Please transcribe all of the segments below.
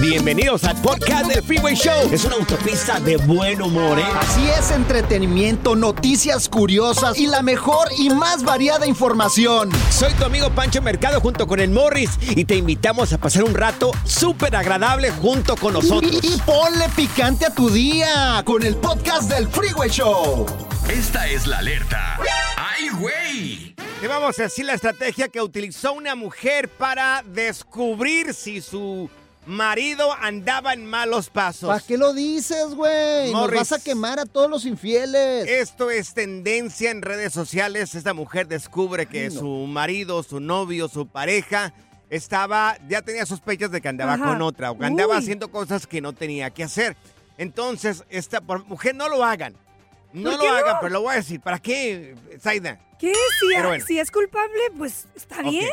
Bienvenidos al podcast del Freeway Show. Es una autopista de buen humor, ¿eh? Así es, entretenimiento, noticias curiosas y la mejor y más variada información. Soy tu amigo Pancho Mercado junto con el Morris y te invitamos a pasar un rato súper agradable junto con nosotros. Y, y ponle picante a tu día con el podcast del Freeway Show. Esta es la alerta. ¡Ay, güey! Te vamos a decir la estrategia que utilizó una mujer para descubrir si su marido andaba en malos pasos. ¿Para qué lo dices, güey? Nos vas a quemar a todos los infieles. Esto es tendencia en redes sociales. Esta mujer descubre que Ay, no. su marido, su novio, su pareja estaba, ya tenía sospechas de que andaba Ajá. con otra o que andaba Uy. haciendo cosas que no tenía que hacer. Entonces, esta por- mujer no lo hagan. No ¿Por lo no? hagan, pero lo voy a decir. ¿Para qué, Zaida? ¿Qué? Si, Pero bueno. si es culpable, pues está bien.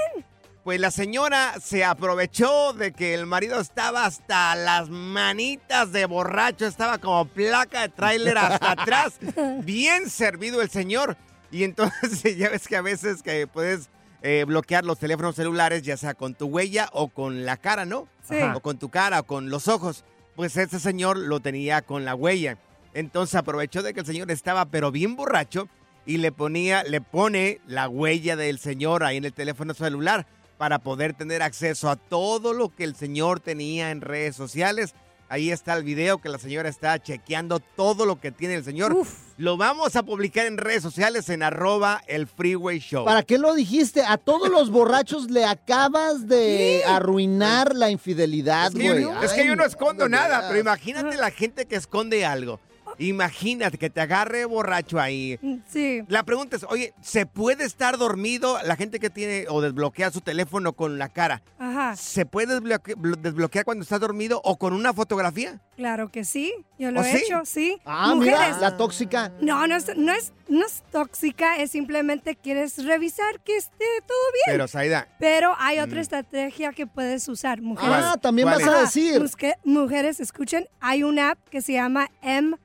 Pues la señora se aprovechó de que el marido estaba hasta las manitas de borracho, estaba como placa de tráiler hasta atrás, bien servido el señor. Y entonces ya ves que a veces que puedes eh, bloquear los teléfonos celulares, ya sea con tu huella o con la cara, ¿no? Sí. O con tu cara o con los ojos. Pues este señor lo tenía con la huella. Entonces aprovechó de que el señor estaba pero bien borracho y le ponía, le pone la huella del señor ahí en el teléfono celular para poder tener acceso a todo lo que el señor tenía en redes sociales. Ahí está el video que la señora está chequeando todo lo que tiene el señor. Uf. Lo vamos a publicar en redes sociales en arroba el freeway show. ¿Para qué lo dijiste? A todos los borrachos le acabas de arruinar la infidelidad, Es que, yo, güey. es que yo no escondo nada, pero imagínate la gente que esconde algo. Imagínate que te agarre borracho ahí. Sí. La pregunta es, oye, ¿se puede estar dormido la gente que tiene o desbloquea su teléfono con la cara? Ajá. ¿Se puede desbloque- blo- desbloquear cuando estás dormido o con una fotografía? Claro que sí. Yo lo ¿Oh, he sí? hecho, sí. Ah, Mujeres. mira, la tóxica. No, no es, no, es, no es tóxica, es simplemente quieres revisar que esté todo bien. Pero, Saida, Pero hay otra Mm. estrategia que puedes usar, mujeres. Ah, también ¿Cuál vas es? a decir. busque- mujeres, escuchen, hay una app que se llama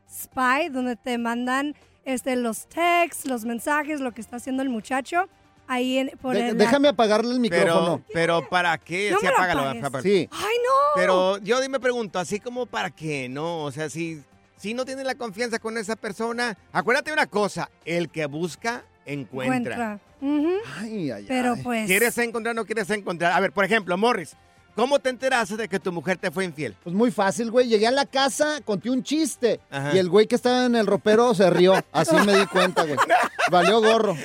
M-Spy, donde te mandan este, los texts, los mensajes, lo que está haciendo el muchacho. Ahí en, por De- el- déjame apagarle el micrófono. pero, pero ¿para qué? No Sí, me lo apágalo, apagues. apágalo. Sí. ¡Ay, no! Pero yo me pregunto, así como para qué, ¿no? O sea, si, si no tienes la confianza con esa persona, acuérdate una cosa, el que busca, encuentra. Encuentra. Ay, ay, Pero ay. pues... ¿Quieres encontrar o no quieres encontrar? A ver, por ejemplo, Morris, ¿cómo te enteraste de que tu mujer te fue infiel? Pues muy fácil, güey. Llegué a la casa, conté un chiste. Ajá. Y el güey que estaba en el ropero se rió. Así me di cuenta, güey. Valió gorro.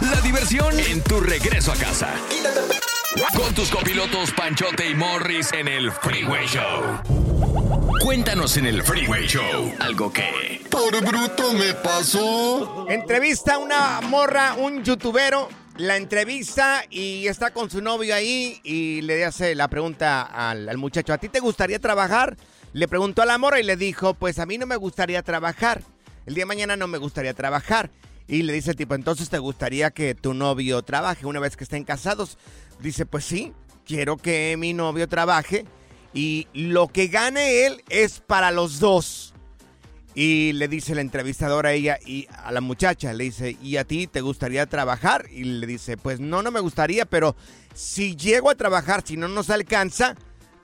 La diversión en tu regreso a casa. Con tus copilotos Panchote y Morris en el Freeway Show. Cuéntanos en el Freeway Show algo que... Por bruto me pasó. Entrevista a una morra, un youtubero, la entrevista y está con su novio ahí y le hace la pregunta al, muchacho, ¿a ti te gustaría trabajar? Le preguntó a la morra y le dijo, pues a mí no me gustaría trabajar. El día de mañana no me gustaría trabajar. Y le dice el tipo, entonces te gustaría que tu novio trabaje una vez que estén casados. Dice, pues sí, quiero que mi novio trabaje y lo que gane él es para los dos. Y le dice la entrevistadora a ella y a la muchacha, le dice, ¿y a ti te gustaría trabajar? Y le dice, pues no, no me gustaría, pero si llego a trabajar, si no nos alcanza,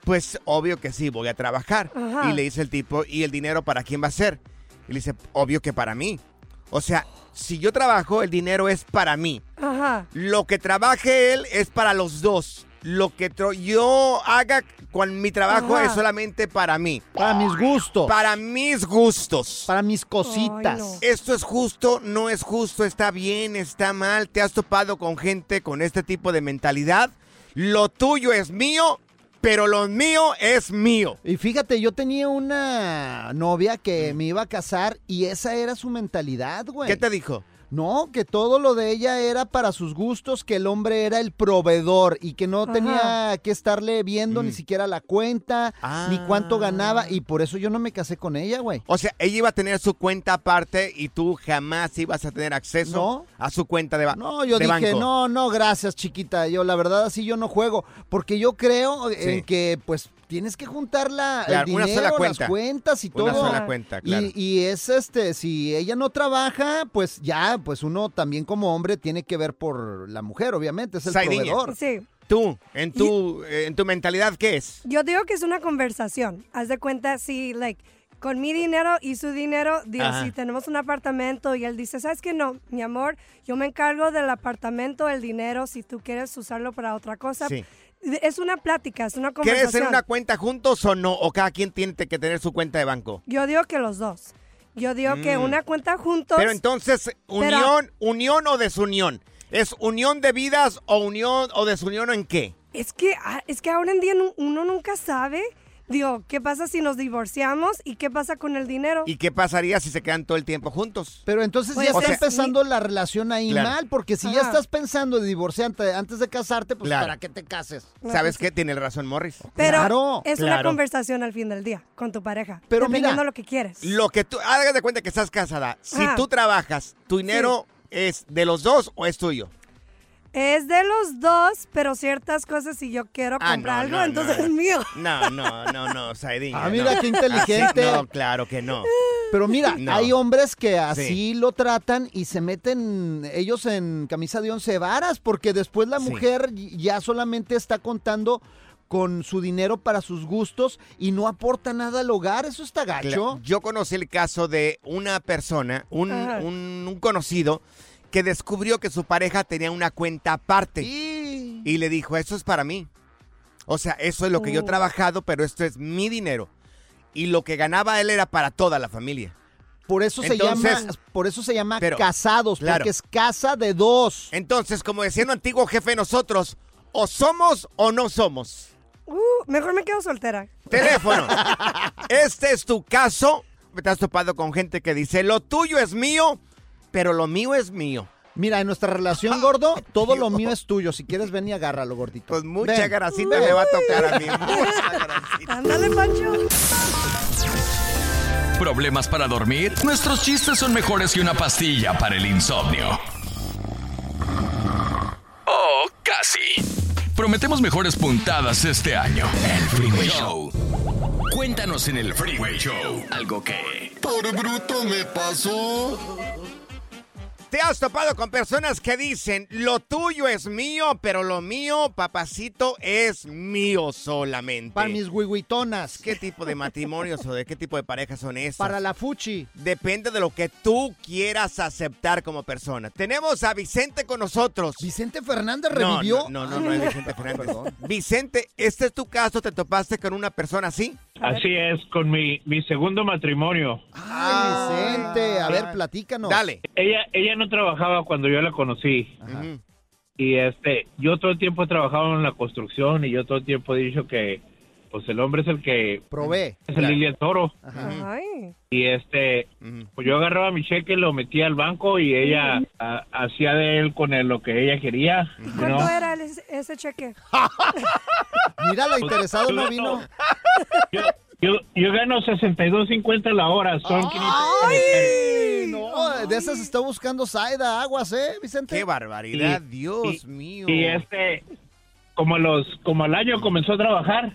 pues obvio que sí, voy a trabajar. Ajá. Y le dice el tipo, ¿y el dinero para quién va a ser? Y le dice, obvio que para mí. O sea, si yo trabajo, el dinero es para mí. Ajá. Lo que trabaje él es para los dos. Lo que yo haga con mi trabajo Ajá. es solamente para mí. Para mis gustos. Para mis gustos. Para mis cositas. Ay, no. Esto es justo, no es justo, está bien, está mal. ¿Te has topado con gente con este tipo de mentalidad? Lo tuyo es mío, pero lo mío es mío. Y fíjate, yo tenía una novia que me iba a casar y esa era su mentalidad, güey. ¿Qué te dijo? No, que todo lo de ella era para sus gustos, que el hombre era el proveedor y que no Ajá. tenía que estarle viendo Mm. ni siquiera la cuenta, ni cuánto Ah. ganaba, y por eso yo no me casé con ella, güey. O sea, ella iba a tener su cuenta aparte y tú jamás ibas a tener acceso No. a su cuenta de, ba- No, yo dije, banco. no, no, gracias, chiquita. Yo, la verdad, así yo no juego. Porque yo creo en Sí. que, pues, tienes que juntar la, Claro, el una dinero, sola las cuenta. cuentas y todo. Una sola cuenta, claro. Y, y es este, si ella no trabaja, pues ya, pues uno también como hombre tiene que ver por la mujer, obviamente, es el Saidiña. proveedor. Sí. Tú, en tu, eh, en tu mentalidad, ¿qué es? Yo digo que es una conversación. Haz de cuenta, si, like, con mi dinero y su dinero, digo, Ajá. si tenemos un apartamento y él dice, ¿sabes qué? No, mi amor, yo me encargo del apartamento, el dinero, si tú quieres usarlo para otra cosa. Sí. Es una plática, es una ¿Quieres conversación. hacer una cuenta juntos o no? ¿O cada quien tiene que tener su cuenta de banco? Yo digo que los dos. Yo digo que Mm. una cuenta juntos. Pero entonces, ¿unión, unión o desunión? ¿Es unión de vidas o unión o desunión en qué? Es que, ah, es que ahora en día uno nunca sabe. Digo, ¿qué pasa si nos divorciamos y qué pasa con el dinero? ¿Y qué pasaría si se quedan todo el tiempo juntos? Pero entonces Pues ya está es- empezando la relación ahí Claro. mal, porque si ya estás pensando de divorciarte antes de casarte, pues Claro. ¿para qué te cases? No, ¿Sabes pues, qué? Tiene razón Morris. Pero Claro, es una conversación al fin del día con tu pareja. Pero dependiendo mira, lo que quieres. Lo que tú, hagas de cuenta que estás casada. Si Ajá. tú trabajas, ¿tu dinero es de los dos o es tuyo? Es de los dos, pero ciertas cosas si yo quiero Ah, comprar no, algo, no, entonces no. es mío. No, no, no, no, Saidín. Ah, mira qué inteligente. no, claro que no. Pero mira, No. hay hombres que así Sí. lo tratan y se meten ellos en camisa de once varas, porque después la Sí. mujer ya solamente está contando con su dinero para sus gustos y no aporta nada al hogar. Eso está gacho. Yo conocí el caso de una persona, un- un conocido, que descubrió que su pareja tenía una cuenta aparte. Y... Y le dijo, eso es para mí. O sea, eso es lo que yo he Oh. trabajado, pero esto es mi dinero. Y lo que ganaba él era para toda la familia. Por eso se llama, por eso se llama Pero, casados, claro. porque es casa de dos. Entonces, como decía un antiguo jefe de nosotros, o somos o no somos. Uh, mejor me quedo soltera. Teléfono. este es tu caso. Te has topado con gente que dice, lo tuyo es mío, pero lo mío es mío. Mira, en nuestra relación, gordo, todo lo mío es tuyo. Si quieres, ven y agárralo, gordito. Pues mucha Ven. grasita Ven. me va a tocar a mí. Mucha grasita. Ándale, Pancho. ¿Problemas para dormir? Nuestros chistes son mejores que una pastilla para el insomnio. Oh, casi. Prometemos mejores puntadas este año. El Freeway Show. Cuéntanos en el Freeway Show algo que... Por bruto me pasó. Te has topado con personas que dicen, lo tuyo es mío, pero lo mío, papacito, es mío solamente. Para mis huihuitonas. ¿Qué tipo de matrimonios o de qué tipo de parejas son esas? Para la fuchi. Depende de lo que tú quieras aceptar como persona. Tenemos a Vicente con nosotros. Vicente Fernández No, revivió. No, no, no, no es Vicente Fernández. Vicente, este es tu caso, ¿te topaste con una persona así? Así es, con mi, mi segundo matrimonio. Ay, Vicente. A ver, platícanos. Dale. Ella ella no trabajaba cuando yo la conocí. Y este, yo todo el tiempo he trabajado en la construcción y yo todo el tiempo he dicho que pues el hombre es el que Provee. es el Lilia Toro. Ay. Y este, pues yo agarraba mi cheque, lo metía al banco y ella hacía de él con él lo que ella quería. you ¿Cuánto era el- ese cheque? Mira, la interesado no vino. Yo, yo, yo gano 62.50 la hora, son 500 ¡Ay! No, de esas está buscando Saida Aguas, ¿eh, Vicente? ¡Qué barbaridad! Y- Dios y- mío. Y este, como los, como al año comenzó a trabajar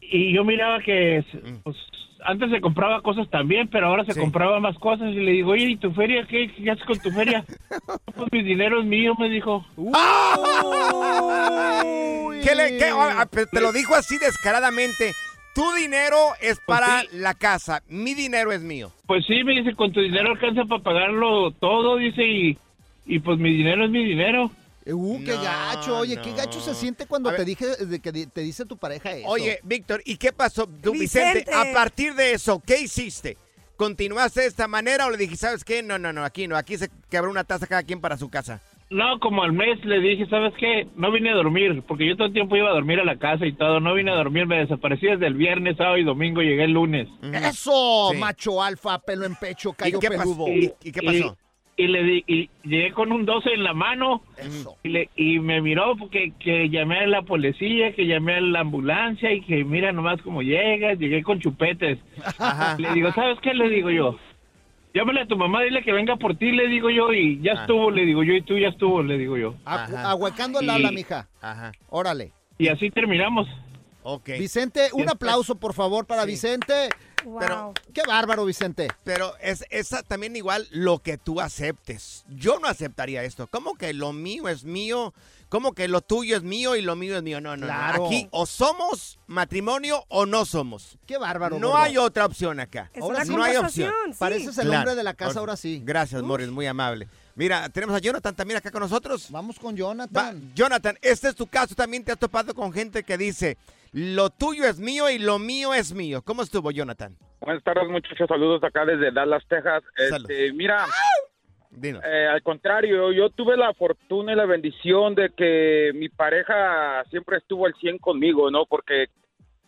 y yo miraba que pues, antes se compraba cosas también, pero ahora se Sí. compraba más cosas y le digo, oye, ¿y tu feria? ¿Qué, qué haces con tu feria? pues mi dinero es mío, me dijo. ¿Qué le- qué- ah, ah, te lo dijo así descaradamente. Tu dinero es para sí. la casa, mi dinero es mío. Pues sí, me dice, con tu dinero alcanza para pagarlo todo, dice, y, y pues mi dinero es mi dinero. Uh, qué No, gacho. Oye, qué gacho se siente cuando A te ver. dije de que te dice tu pareja eso. Oye, Víctor, ¿y qué pasó? Tú, Vicente, Vicente. a partir de eso, ¿qué hiciste? ¿Continuaste de esta manera o le dije, sabes qué? No, no, no, aquí no, aquí se quebró una taza cada quien para su casa. No, como al mes le dije, ¿sabes qué? No vine a dormir, porque yo todo el tiempo iba a dormir a la casa y todo. No vine a dormir, me desaparecí desde el viernes, sábado y domingo, llegué el lunes. Eso, Sí. macho alfa, pelo en pecho, callo qué pasó? peludo. ¿Y- y qué pasó? Y le di, y llegué con un 12 en la mano y, le, y me miró porque que llamé a la policía, que llamé a la ambulancia y que mira nomás cómo llegas, llegué con chupetes. Le digo, ¿sabes qué? Le digo yo, llámale a tu mamá, dile que venga por ti, le digo yo, y ya estuvo, le digo yo, y tú ya estuvo, le digo yo. Acu- Ahuecando el ala, mija. Ajá. Órale. Y así terminamos. Ok. Vicente, un aplauso, por favor, para Sí. Vicente. Wow. Pero- Qué bárbaro, Vicente. Pero es esa también igual lo que tú aceptes. Yo no aceptaría esto. ¿Cómo que lo mío es mío? ¿Cómo que lo tuyo es mío y lo mío es mío? No, no, Claro. no. Aquí o somos matrimonio o no somos. Qué bárbaro. No gordo. hay otra opción acá. Es ahora una sí no hay opción. sí. Pareces el Claro. hombre de la casa ahora sí. Gracias, Morris, muy amable. Mira, tenemos a Jonathan también acá con nosotros. Vamos con Va, Jonathan. Jonathan, este es tu caso. También te has topado con gente que dice, lo tuyo es mío y lo mío es mío. ¿Cómo estuvo, Jonathan? Buenas tardes, muchachos. Saludos acá desde Dallas, Texas. Este, mira, Dinos. eh, al contrario, yo tuve la fortuna y la bendición de que mi pareja siempre estuvo al 100 conmigo, ¿no? Porque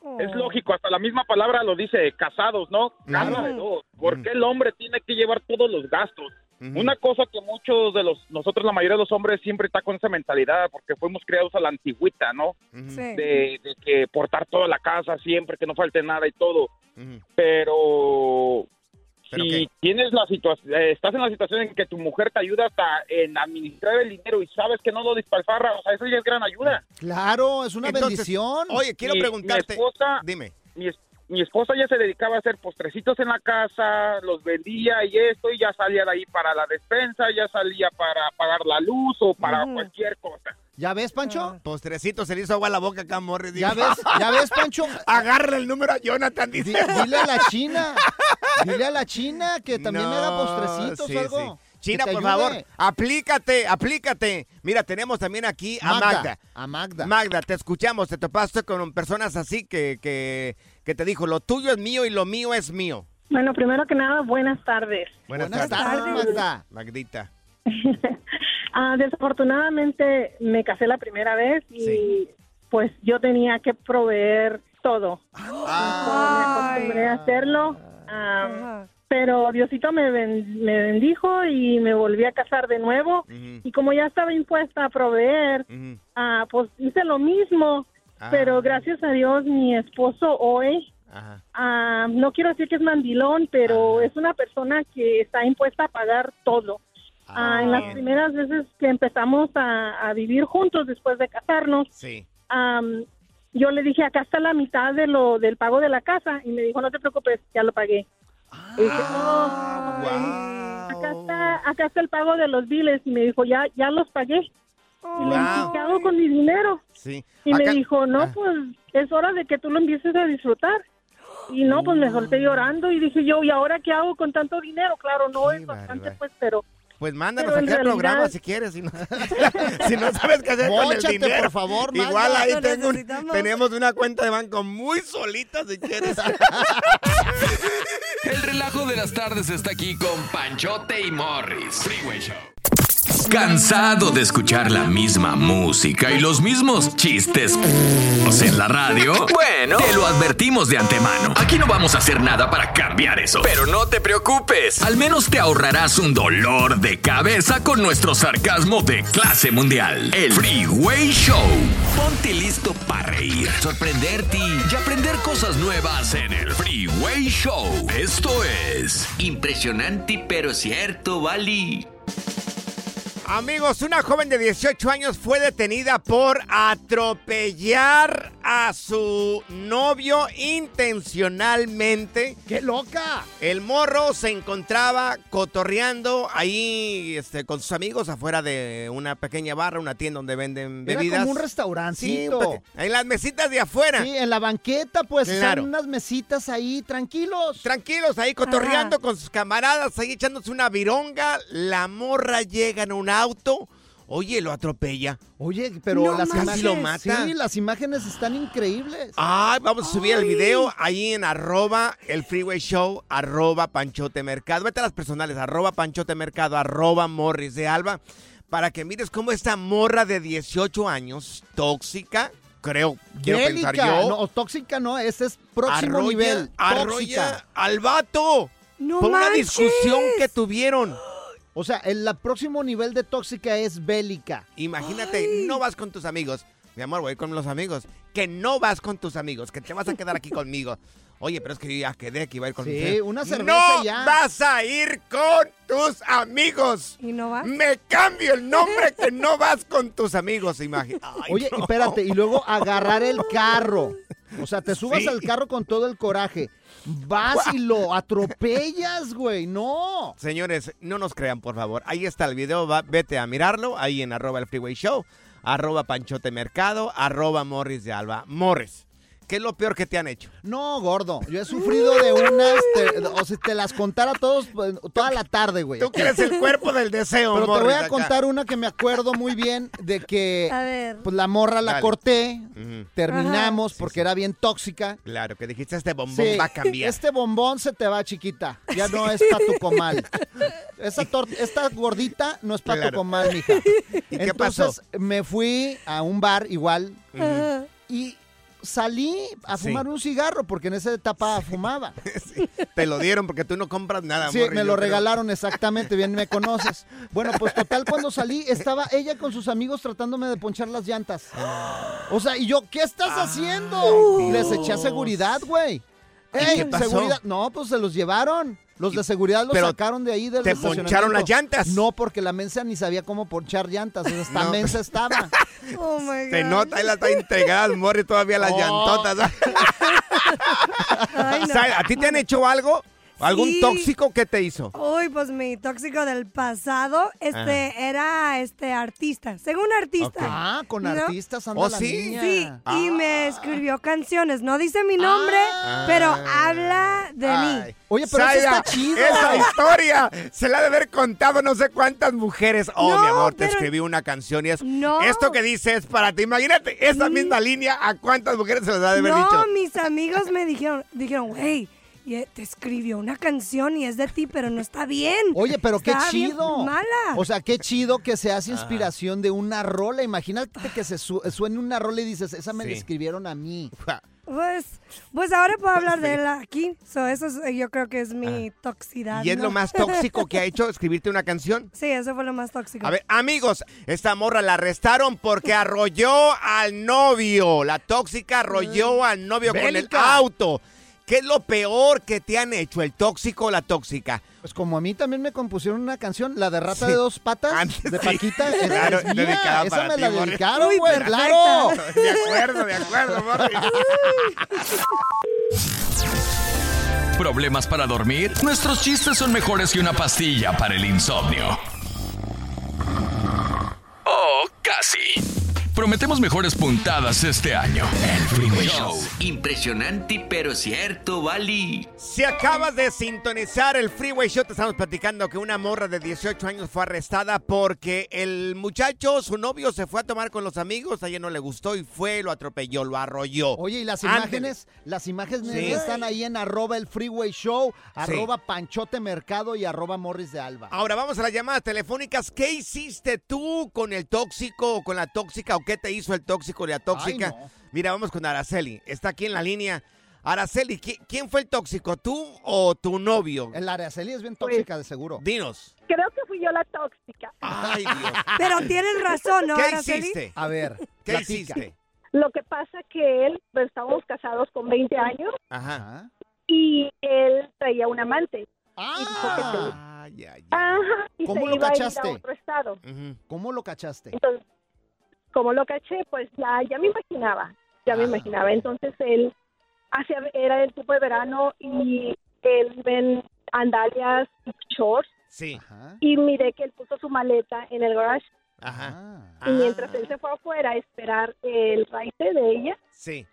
Oh. es lógico, hasta la misma palabra lo dice, casados, ¿no? Casa de dos. ¿Por qué el hombre tiene que llevar todos los gastos? Ujú. Una cosa que muchos de los, nosotros la mayoría de los hombres siempre está con esa mentalidad, porque fuimos criados a la antigüita, ¿no? Ujú, Sí. De, de que portar toda la casa siempre, que no falte nada y todo. ujú. pero ¿Pero si qué? tienes la situación, estás en la situación en que tu mujer te ayuda hasta en administrar el dinero y sabes que no lo despilfarra, o sea, eso ya es gran ayuda. Claro, es una Entonces, bendición. Oye, quiero Mi- preguntarte. Mi esposa, Dime. mi, mi esposa ya se dedicaba a hacer postrecitos en la casa, los vendía y esto, y ya salía de ahí para la despensa, ya salía para pagar la luz o para cualquier cosa. ¿Ya ves, Pancho? Ah. Postrecito se le hizo agua a la boca acá, Morris. ¿Ya ves? ¿Ya ves, Pancho? Agarra el número a Jonathan, Di- dice. dile a la China. Dile a la China que también No, postrecitos sí, o algo. sí. China, por ayude. favor, aplícate, aplícate. Mira, tenemos también aquí a Magda. A Magda. Magda, te escuchamos, te topaste con personas así que, que, que te dijo, lo tuyo es mío y lo mío es mío. Bueno, primero que nada, buenas tardes. Buenas, Buenas tardes. tardes, Magda. Magdita. Ah, desafortunadamente me casé la primera vez y Sí. pues yo tenía que proveer todo. Ah, Me acostumbré a hacerlo, ah, pero Diosito me, ben- me bendijo y me volví a casar de nuevo. Y como ya estaba impuesta a proveer, ah, pues hice lo mismo. Ah. Pero gracias a Dios mi esposo hoy, ah, no quiero decir que es mandilón, pero es una persona que está impuesta a pagar todo. Ah, en las primeras veces que empezamos a, a vivir juntos después de casarnos, Sí. am, yo le dije, acá está la mitad de lo del pago de la casa. Y me dijo, no te preocupes, ya lo pagué. Y dije, Ah, "No, acá está, acá está el pago de los biles. Y me dijo, ya, ya los pagué. Y le dije, Wow. ¿qué hago con mi dinero? Sí. Y Acá- me dijo, no, Ah. pues es hora de que tú lo empieces a disfrutar. Y no, pues me solté llorando y dije yo, ¿y ahora qué hago con tanto dinero? Claro, no es bastante, pues, pero Pues mándanos aquí al programa si quieres. Si no, si no sabes qué hacer con el dinero. por favor. Igual ahí tengo un- tenemos una cuenta de banco muy solita si quieres. El relajo de las tardes está aquí con Panchote y Morris. Freeway Show. ¿Cansado de escuchar la misma música y los mismos chistes en la radio? Bueno, te lo advertimos de antemano. Aquí no vamos a hacer nada para cambiar eso. Pero no te preocupes. Al menos te ahorrarás un dolor de cabeza con nuestro sarcasmo de clase mundial. El Freeway Show. Ponte listo para reír, sorprenderte y aprender cosas nuevas en el Freeway Show. Esto es impresionante pero cierto, Bali. Amigos, una joven de 18 años fue detenida por atropellar a su novio intencionalmente. ¡Qué loca! El morro se encontraba cotorreando ahí este, con sus amigos afuera de una pequeña barra, una tienda donde venden Era bebidas. como un Sí, restaurancito. peque- en las mesitas de afuera. Sí, en la banqueta, pues, Claro. unas mesitas ahí, tranquilos. Tranquilos ahí cotorreando con sus camaradas, ahí echándose una vironga. La morra llega en un auto. Oye, lo atropella. Oye, pero No las manches. Lo mata. Sí, las imágenes están increíbles. Ay, vamos a subir el video ahí en arroba el freeway show, arroba panchote mercado. Vete a las personales, arroba panchote mercado, arroba morris de alba, para que mires cómo esta morra de 18 años, tóxica, creo, quiero pensar yo, No, tóxica no, ese es próximo arrolla, nivel. arrolla Tóxica. al vato No por una discusión que tuvieron. O sea, el la próximo nivel de tóxica es bélica. Imagínate, no vas con tus amigos. Mi amor, voy con los amigos. Que no vas con tus amigos, que te vas a quedar aquí conmigo. Oye, pero es que yo ya quedé que iba a ir con Sí, una cerveza ¡No ya. vas a ir con tus amigos! ¿Y no vas? Me cambio el nombre que no vas con tus amigos, imagínate. Oye, y espérate, y luego agarrar el carro. O sea, te subas Sí. al carro con todo el coraje. Vas y lo atropellas, güey. No. Señores, no nos crean, por favor. Ahí está el video, va- vete a mirarlo, ahí en arroba el freeway show, arroba panchote mercado, arroba morris de alba. Morris, ¿qué es lo peor que te han hecho? No, gordo. Yo he sufrido de unas. te- o si te las contara todos pues, toda la tarde, güey. Tú que eres el cuerpo del deseo, Pero te voy a acá. contar una que me acuerdo muy bien de que A ver. pues la morra la Dale. corté, terminamos porque era bien tóxica. Claro, que dijiste este bombón Sí, va a cambiar. Este bombón se te va, chiquita. Ya no es para tu comal. Esa esta gordita no es para Claro. tu comal, mija. ¿Y qué Entonces me fui a un bar igual Ajá. y salí a Sí. fumar un cigarro porque en esa etapa fumaba. Te lo dieron porque tú no compras nada, Sí, me lo creo. regalaron exactamente, bien me conoces. Bueno, pues total, cuando salí, estaba ella con sus amigos tratándome de ponchar las llantas. O sea, y yo, ¿qué estás haciendo? Les eché a seguridad, güey. ¡Ey, qué pasó? seguridad! No, pues se los llevaron. Los de seguridad los Pero sacaron de ahí del ¿te poncharon las llantas? No, porque la mensa ni sabía cómo ponchar llantas. O sea, esta No. mensa estaba. Oh my Se God. nota, ahí la está entregada, Morris, todavía las Oh. llantotas. Ay. ¿A ti te han hecho algo? ¿Algún Sí. tóxico que te hizo? Uy, pues mi tóxico del pasado, este, era este artista. Según artista. Ah, con ¿No? artistas anda ¿Oh, la sí? niña. Sí, y Ah. me escribió canciones. No dice mi nombre, Ah. pero habla de mí. Oye, pero eso Zaida, está chido. Esa historia se la ha de haber contado no sé cuántas mujeres. Oh, No, mi amor, te escribí una canción y es. No. Esto que dice es para ti. Imagínate, esa misma línea, ¿a cuántas mujeres se les ha de haber No, dicho? mis amigos me dijeron, dijeron, güey, y, eh, te escribió una canción y es de ti, pero no está bien. Oye, pero qué Está chido. mala. O sea, qué chido que se hace inspiración de una rola. Imagínate que se su- suene una rola y dices, esa me la escribieron a mí. Pues, pues ahora puedo hablar de él aquí. So, eso es- eh, yo creo que es mi toxicidad. ¿Y es ¿no? lo más tóxico que ha hecho escribirte una canción? Sí, eso fue lo más tóxico. A ver, amigos, esta morra la arrestaron porque arrolló al novio. La tóxica arrolló al novio con el auto. ¿Qué es lo peor que te han hecho, el tóxico o la tóxica? Pues como a mí también me compusieron una canción, la de Rata Sí. de dos patas, Antes de sí. Paquita, esa Claro, es mía. dedicada Esa para me ti, la Morris. dedicaron, Uy, güey, claro. De acuerdo, de acuerdo. ¿Problemas para dormir? Nuestros chistes son mejores que una pastilla para el insomnio. Oh, casi. Prometemos mejores puntadas este año. El Freeway Show. Impresionante, pero cierto, Bali. Si acabas de sintonizar el Freeway Show, te estamos platicando que una morra de 18 años fue arrestada porque el muchacho, su novio, se fue a tomar con los amigos, a ella no le gustó y fue, lo atropelló, lo arrolló. Oye, y las imágenes, las imágenes Sí. están ahí en arroba el freeway show, arroba panchote mercado y arroba morris de alba. Ahora vamos a las llamadas telefónicas. ¿Qué hiciste tú con el tóxico o con la tóxica o qué te hizo el tóxico o la tóxica? Ay, no. Mira, vamos con Araceli. Está aquí en la línea. Araceli, ¿qui- ¿quién fue el tóxico? ¿Tú o tu novio? El Araceli es bien tóxica, de seguro. Dinos. Creo que fui yo la tóxica. Ay, Dios. Pero tienes razón, ¿no, ¿Qué Araceli? hiciste? A ver, ¿Qué platica. hiciste? Lo que pasa que él, pues, estábamos casados con 20 años Ajá. Y él traía un amante. Ah, Ay, ay, ay. Ajá, y ¿Cómo se lo iba a ir cachaste? a otro estado. Ujú. ¿cómo lo cachaste? Entonces, como lo caché, pues ya, ya me imaginaba, ya me imaginaba. Entonces él hacía, era el tiempo de verano y él ven andalias y shorts Sí. Ajá. y miré que él puso su maleta en el garage Ajá. Ah. y mientras él se fue afuera a esperar el raite de ella, Sí.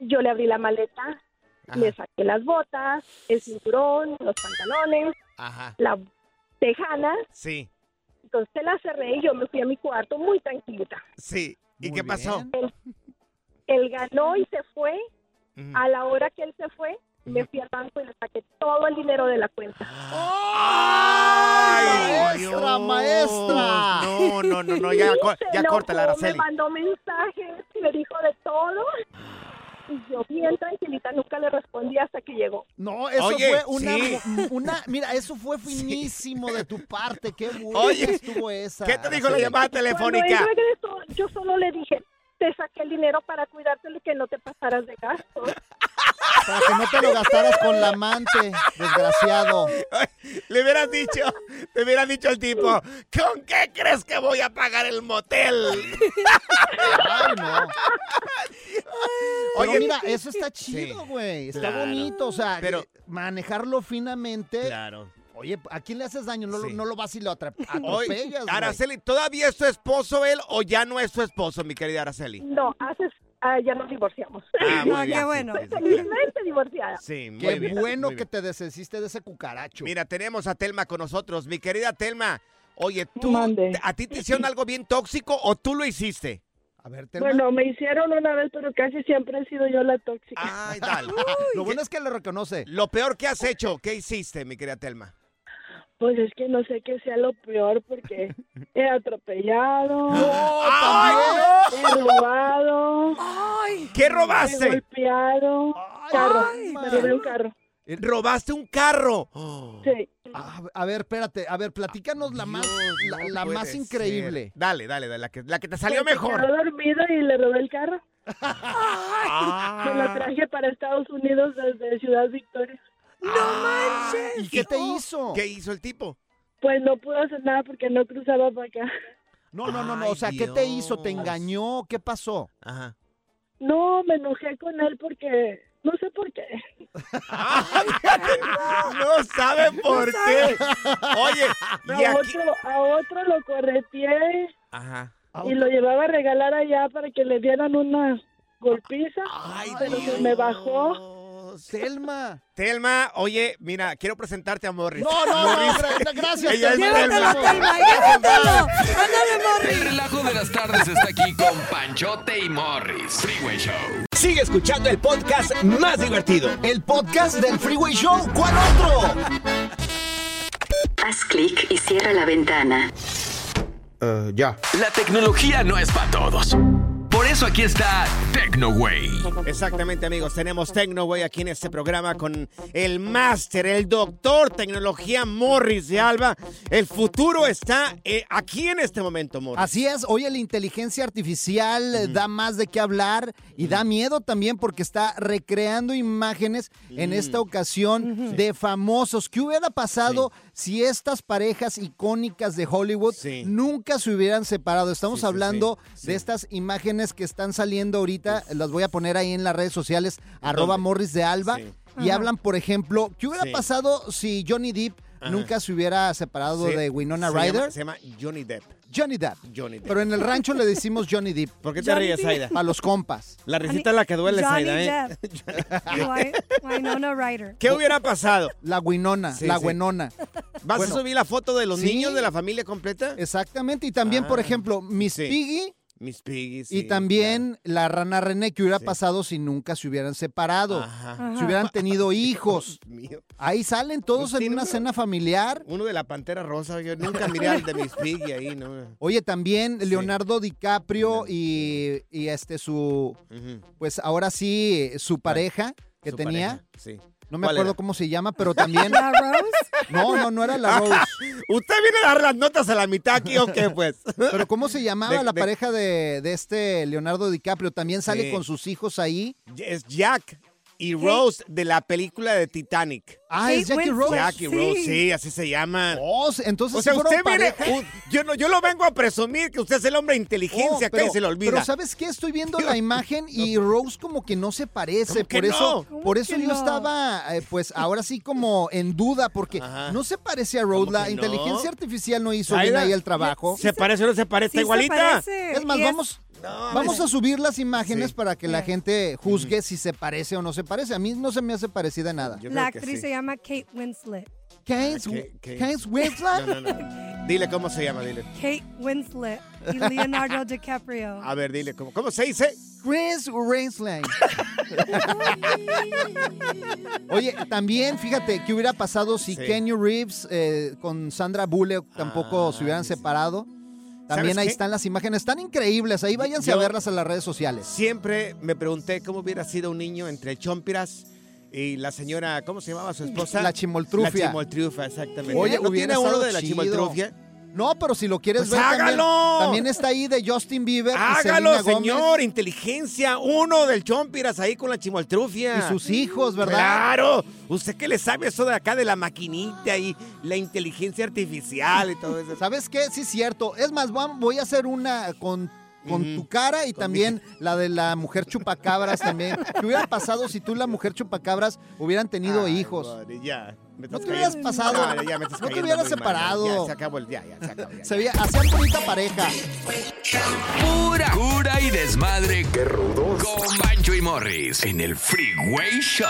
yo le abrí la maleta, Ajá. le saqué las botas, el cinturón, los pantalones, Ajá. la tejana, Sí. Entonces la cerré y yo me fui a mi cuarto muy tranquilita. Sí. ¿Y Muy qué pasó? Él ganó y se fue. A la hora que él se fue, me fui al banco y le saqué todo el dinero de la cuenta. ¡Ay, maestra, Dios! maestra! No, no, no, no, ya, corta la Me Araceli. mandó mensajes y me dijo de todo. Y yo bien tranquilita, nunca le respondí hasta que llegó. No, eso Oye, fue una, sí. una- Mira, eso fue finísimo de tu parte. Qué bueno Oye, estuvo esa. ¿qué te dijo la llamada Cuando él telefónica? regresó, yo solo le dije, te saqué el dinero para cuidártelo y que no te pasaras de gastos. Para que no te lo gastaras con la amante, desgraciado. Le hubieras dicho, le hubieras dicho al tipo, ¿con qué crees que voy a pagar el motel? Ay, no. Pero Oye, mira, eso está chido, güey. Está claro. bonito. O sea, Pero- eh, manejarlo finamente. Claro. Oye, ¿a quién le haces daño? No, lo- Sí. no lo vas y lo Oye, atropellas. Araceli, ¿todavía es tu esposo él o ya no es tu esposo, mi querida Araceli? No, haces, ah, ya nos divorciamos. Ah, muy No, bien, qué bueno. Felizmente divorciada. Sí, muy Qué bien, bueno muy que bien. te deshiciste de ese cucaracho. Mira, tenemos a Telma con nosotros. Mi querida Telma, oye, ¿tú, Mande. ¿a ti te hicieron algo bien tóxico o tú lo hiciste? A ver, Telma. Bueno, me hicieron una vez, pero casi siempre he sido yo la tóxica. Ay, dale. Lo bueno es que lo reconoce. Lo peor que has hecho, ¿qué hiciste, mi querida Telma? Pues es que no sé qué sea lo peor porque he atropellado, ¡Ay, he robado, ¡Ay! ¿Qué he robaste? golpeado. Carro, me robé un carro. ¿Robaste un carro? Sí. A, a ver, espérate. A ver, platícanos la más, la, No la más ser. increíble. Dale, dale, dale, la que, la que te salió Porque mejor. Quedó dormido y le robé el carro. Ah. Me lo traje para Estados Unidos desde Ciudad Victoria. ¡No manches! ¿Y qué te hizo? ¿Qué hizo el tipo? Pues no pude hacer nada porque no cruzaba para acá. No, no, no, no. Ay, O sea, ¿qué te hizo? ¿Te engañó? ¿Qué pasó? Ajá. No, me enojé con él porque no sé por qué. No saben por qué. Oye, y A aquí... otro, a otro lo correteé Ajá. y lo llevaba a regalar allá para que le dieran una golpiza, Ay, pero Dios. se me bajó. Selma. Telma, oye, mira, quiero presentarte a Morris. No, no, no. Morris. gra- gracias, Ella es Telma. ¡Llévatelo, Telma. Telma! ¡Llévatelo! ¡Ándale, El Morri! relajo de las tardes está aquí con Panchote y Morris. Freeway Show. Sigue escuchando el podcast más divertido. El podcast del Freeway Show. ¿Cuál otro? Haz clic y cierra la ventana. ya. La tecnología no es para todos. Eso aquí está TecnoWay. Exactamente, amigos. Tenemos TecnoWay aquí en este programa con el máster, el doctor tecnología Morris de Alba. El futuro está eh, aquí en este momento, Morris. Así es, oye, la inteligencia artificial eh, da más de qué hablar y da miedo también porque está recreando imágenes en esta ocasión de famosos. ¿Qué hubiera pasado si estas parejas icónicas de Hollywood Sí. nunca se hubieran separado? Estamos Sí, sí, hablando sí, de sí. estas imágenes que están saliendo ahorita, las voy a poner ahí en las redes sociales, arroba Morris de Alba, Sí. y hablan, por ejemplo, ¿qué hubiera Sí. pasado si Johnny Depp Ajá. nunca se hubiera separado Sí. de Winona Se llama- Ryder? se llama Johnny Depp. Johnny Depp. Johnny Depp. Pero en el rancho le decimos Johnny Depp. ¿Por qué te Johnny ríes. Aida? A los compas. La risita es la que duele, Johnny Zaida, ¿eh? Depp. Winona Ryder. ¿Qué hubiera pasado? La Winona, Sí, la sí. Winona. ¿Vas Bueno. a subir la foto de los Sí. niños de la familia completa? Exactamente. Y también, por Ah, ejemplo, Miss sí. Piggy Mis piggies. y también la rana René, que hubiera pasado si nunca se hubieran separado. Ajá. Si hubieran tenido hijos. Mío. Ahí salen todos en tiene una uno- cena familiar. Uno de la pantera rosa. Yo nunca miré al de Miss Piggy ahí, ¿no? Oye, también Leonardo DiCaprio y, y este su, pues ahora sí, su pareja que Su tenía. pareja, Sí. No me ¿Cuál acuerdo era? cómo se llama, pero también. ¿La Rose? No, no, no era la Rose. ¿Usted viene a dar las notas a la mitad aquí o qué, pues? Pero ¿cómo se llamaba De- la de- pareja de, de este Leonardo DiCaprio? También sale Sí. con sus hijos ahí. Es Jack y Rose de la película de Titanic. Ah, es Jackie Winslet. Rose. Jack y sí. Rose, sí, así se llaman. Oh, entonces O sea, usted viene, uh, yo, no, yo lo vengo a presumir que usted es el hombre de inteligencia Oh, y se le olvida. Pero ¿sabes qué? Estoy viendo la imagen y Rose como que no se parece. ¿Cómo que Por eso, no? por ¿Cómo eso yo no? estaba, eh, pues ahora sí como en duda, porque Ajá. no se parece a Rose. ¿Cómo La no? inteligencia artificial no hizo Zaida, bien ahí el trabajo. ¿Se parece o no se parece? Sí ¿Está se igualita? parece. Es más, Y vamos, No, vamos a subir las imágenes Sí. para que la gente juzgue si se parece o no se parece. A mí no se me hace parecida nada. La actriz sí. se llama Kate Winslet. Kate, ¿qué- qué? Kate Winslet. No, no, no. Dile cómo se llama, dile. Kate Winslet y Leonardo DiCaprio. A ver, dile, ¿cómo, cómo se dice? Chris Winslet. Oye, también fíjate qué hubiera pasado si Sí. Kenny Reeves eh, con Sandra Bullock tampoco Ah, se hubieran sí. separado. También ¿Sabes ahí qué? están las imágenes, están increíbles. Ahí váyanse Yo- a verlas en las redes sociales. Siempre me pregunté cómo hubiera sido un niño entre Chompiras y la señora, ¿cómo se llamaba su esposa? La chimoltrufia. La chimoltrufia, exactamente. Oye, ¿no hubiera tiene uno de la chimoltrufia? No, pero si lo quieres Pues ver hágalo. también está ahí de Justin Bieber y Hágalo, Gómez señor, inteligencia. Uno del Chompiras ahí con la chimoltrufia. y sus hijos, ¿verdad? Claro. Usted que le sabe eso de acá de la maquinita y la inteligencia artificial y todo eso. ¿Sabes qué? Sí, es cierto. Es más, voy a hacer una con, con tu cara y también la de la mujer chupacabras también. ¿Qué hubiera pasado si tú y la mujer chupacabras hubieran tenido Ay, hijos? buddy, ya. Me No te hubieras cayendo. pasado. No, ya me estás No te hubieras separado. Ya, se acabó el... Ya, ya, se acabó. ya. Se veía, hacían bonita pareja. Pura cura y desmadre. ¡Qué rudos! Con Bancho y Morris en el Freeway Show.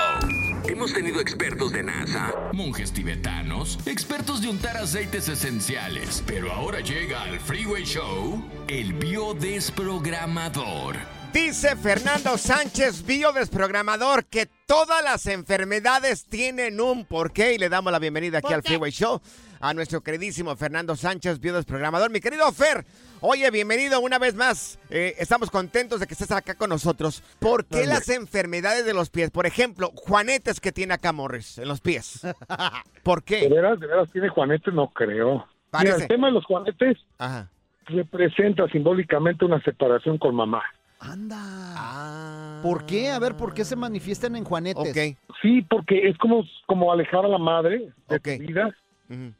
Hemos tenido expertos de NASA, monjes tibetanos, expertos de untar aceites esenciales. Pero ahora llega al Freeway Show el biodesprogramador. Dice Fernando Sánchez, biodesprogramador, que todas las enfermedades tienen un porqué y le damos la bienvenida aquí al Freeway Show a nuestro queridísimo Fernando Sánchez, biodesprogramador. Mi querido Fer, oye, bienvenido una vez más. Eh, estamos contentos de que estés acá con nosotros. ¿Por qué las enfermedades de los pies? Por ejemplo, Juanetes que tiene acá Morris en los pies. ¿Por ¿De qué? veras, de veras tiene juanetes? No creo. Parece. Mira, el tema de los juanetes Ajá. representa simbólicamente una separación con mamá. Anda. ¿Por qué? A ver, ¿por qué se manifiestan en juanetes? Sí, porque es como, como alejar a la madre de Ok. tu vida,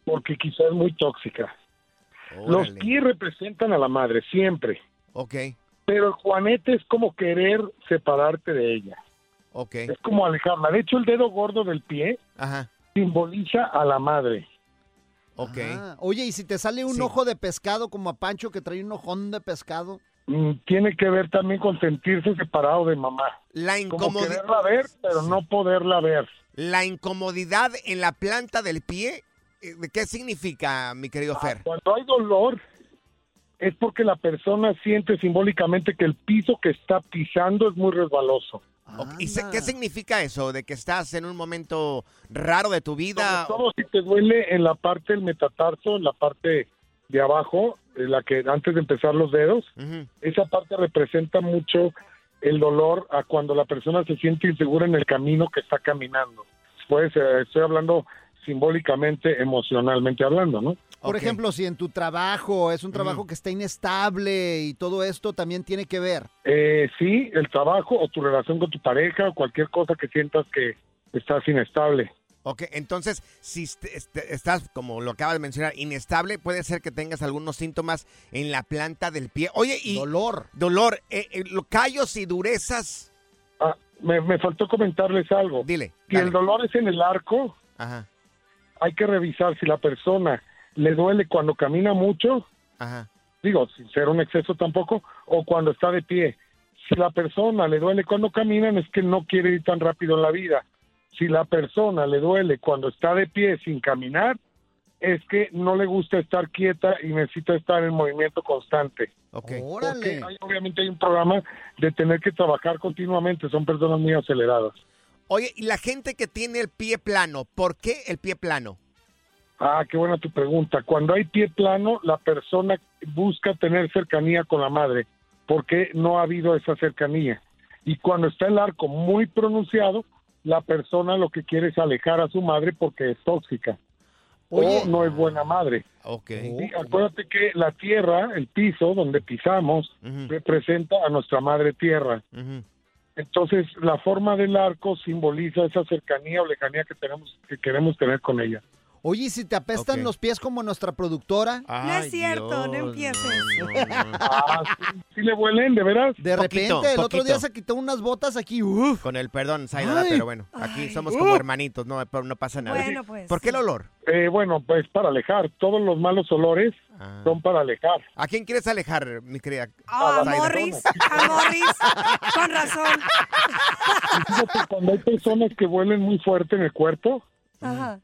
porque quizás es muy tóxica. Los pies representan a la madre, siempre. Ok, Pero el juanete es como querer separarte de ella. ok. Es como alejarla. De hecho, el dedo gordo del pie Ajá. simboliza a la madre. Ok. Ah, oye, ¿y si te sale un Sí. ojo de pescado como a Pancho que trae un ojón de pescado? Mm, Tiene que ver también con sentirse separado de mamá. La Como incomodidad. quererla ver, pero no poderla ver. La incomodidad en la planta del pie, ¿qué significa, mi querido Fer? Cuando hay dolor, es porque la persona siente simbólicamente que el piso que está pisando es muy resbaloso. ¿Y se- qué significa eso? ¿De que estás en un momento raro de tu vida? Sobre todo si te duele en la parte del metatarso, en la parte de abajo, en la que antes de empezar los dedos, Ujú. esa parte representa mucho el dolor a cuando la persona se siente insegura en el camino que está caminando. Pues eh, estoy hablando simbólicamente, emocionalmente hablando, ¿no? Por ejemplo, si en tu trabajo es un trabajo que está inestable y todo esto también tiene que ver. Eh, sí, el trabajo o tu relación con tu pareja o cualquier cosa que sientas que estás inestable. Ok, entonces, si est- est- estás, como lo acabas de mencionar, inestable, puede ser que tengas algunos síntomas en la planta del pie. Oye, y... Dolor. Dolor, eh, eh, lo- callos y durezas. Ah, me, me faltó comentarles algo. Dile. Si dale. el dolor es en el arco, Ajá, hay que revisar si la persona le duele cuando camina mucho, ajá. digo, sin ser un exceso tampoco, o cuando está de pie. Si la persona le duele cuando caminan, es que no quiere ir tan rápido en la vida. Si la persona le duele cuando está de pie sin caminar, es que no le gusta estar quieta y necesita estar en movimiento constante. Ok. Órale. Porque hay- obviamente hay un programa de tener que trabajar continuamente, son personas muy aceleradas. Oye, y la gente que tiene el pie plano, ¿por qué el pie plano? Ah, qué buena tu pregunta. Cuando hay pie plano, la persona busca tener cercanía con la madre, porque no ha habido esa cercanía. Y cuando está el arco muy pronunciado, la persona lo que quiere es alejar a su madre porque es tóxica. Oye. O no es buena madre. Ok. Sí, acuérdate que la tierra, el piso donde pisamos, representa a nuestra madre tierra. ujú. Entonces, la forma del arco simboliza esa cercanía o lejanía que tenemos que queremos tener con ella. Oye, ¿y si te apestan los pies como nuestra productora? No es cierto, no empieces. Ah, ¿sí, sí le huelen, de veras? De Poquito, repente, el otro día se quitó unas botas aquí. Uf. Con el perdón, Zaida, Ay. pero bueno, aquí Ay. somos como hermanitos, no, no pasa nada. Bueno, pues. ¿Por qué el olor? Eh, bueno, pues para alejar. Todos los malos olores Ah. son para alejar. ¿A quién quieres alejar, mi querida? Ah, a? Morris, a Morris, con razón. Fíjate, cuando hay personas que huelen muy fuerte en el cuerpo, Ajá.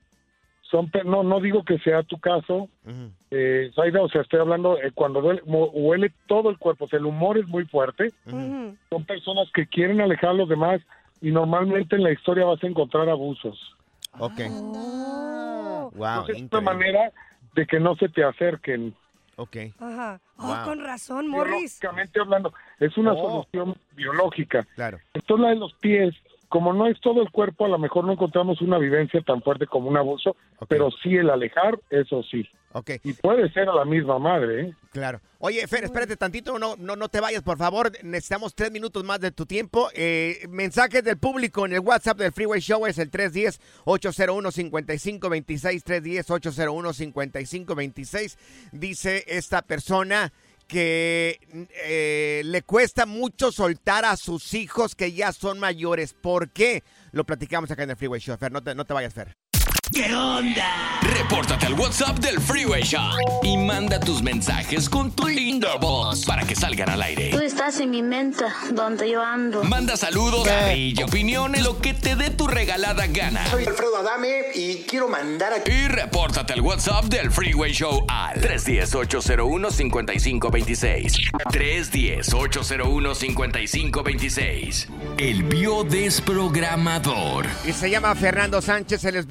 Son no no digo que sea tu caso, Ujú. eh, Zaida, o sea, estoy hablando eh, cuando duele- mo- huele todo el cuerpo, o sea, el humor es muy fuerte, Ujú. son personas que quieren alejar a los demás y normalmente en la historia vas a encontrar abusos. Ok. Oh. Wow, Entonces, es una manera de que no se te acerquen. Ok. Ajá. Oh, Wow. con razón, Morris. Biológicamente hablando, es una Oh. solución biológica. Claro. Entonces la de los pies, como no es todo el cuerpo, a lo mejor no encontramos una vivencia tan fuerte como un abuso, pero sí el alejar, eso sí. Ok. Y puede ser a la misma madre, ¿eh? Claro. Oye, Fer, espérate tantito, no, no, no te vayas, por favor. Necesitamos tres minutos más de tu tiempo. Eh, mensajes del público en el WhatsApp del Freeway Show es el 310-801-5526, 310-801-5526. Dice esta persona que eh, le cuesta mucho soltar a sus hijos que ya son mayores. ¿Por qué? Lo platicamos acá en el Freeway Show, Fer. No te, no te vayas, Fer. ¿Qué onda? Repórtate al WhatsApp del Freeway Show y manda tus mensajes con tu linda voz para que salgan al aire. Tú estás en mi mente, donde yo ando. Manda saludos, y opiniones, lo que te dé tu regalada gana. Soy Alfredo Adame y quiero mandar a... Y repórtate al WhatsApp del Freeway Show al 310-801-5526. 310-801-5526. El biodesprogramador. Y se llama Fernando Sánchez, él es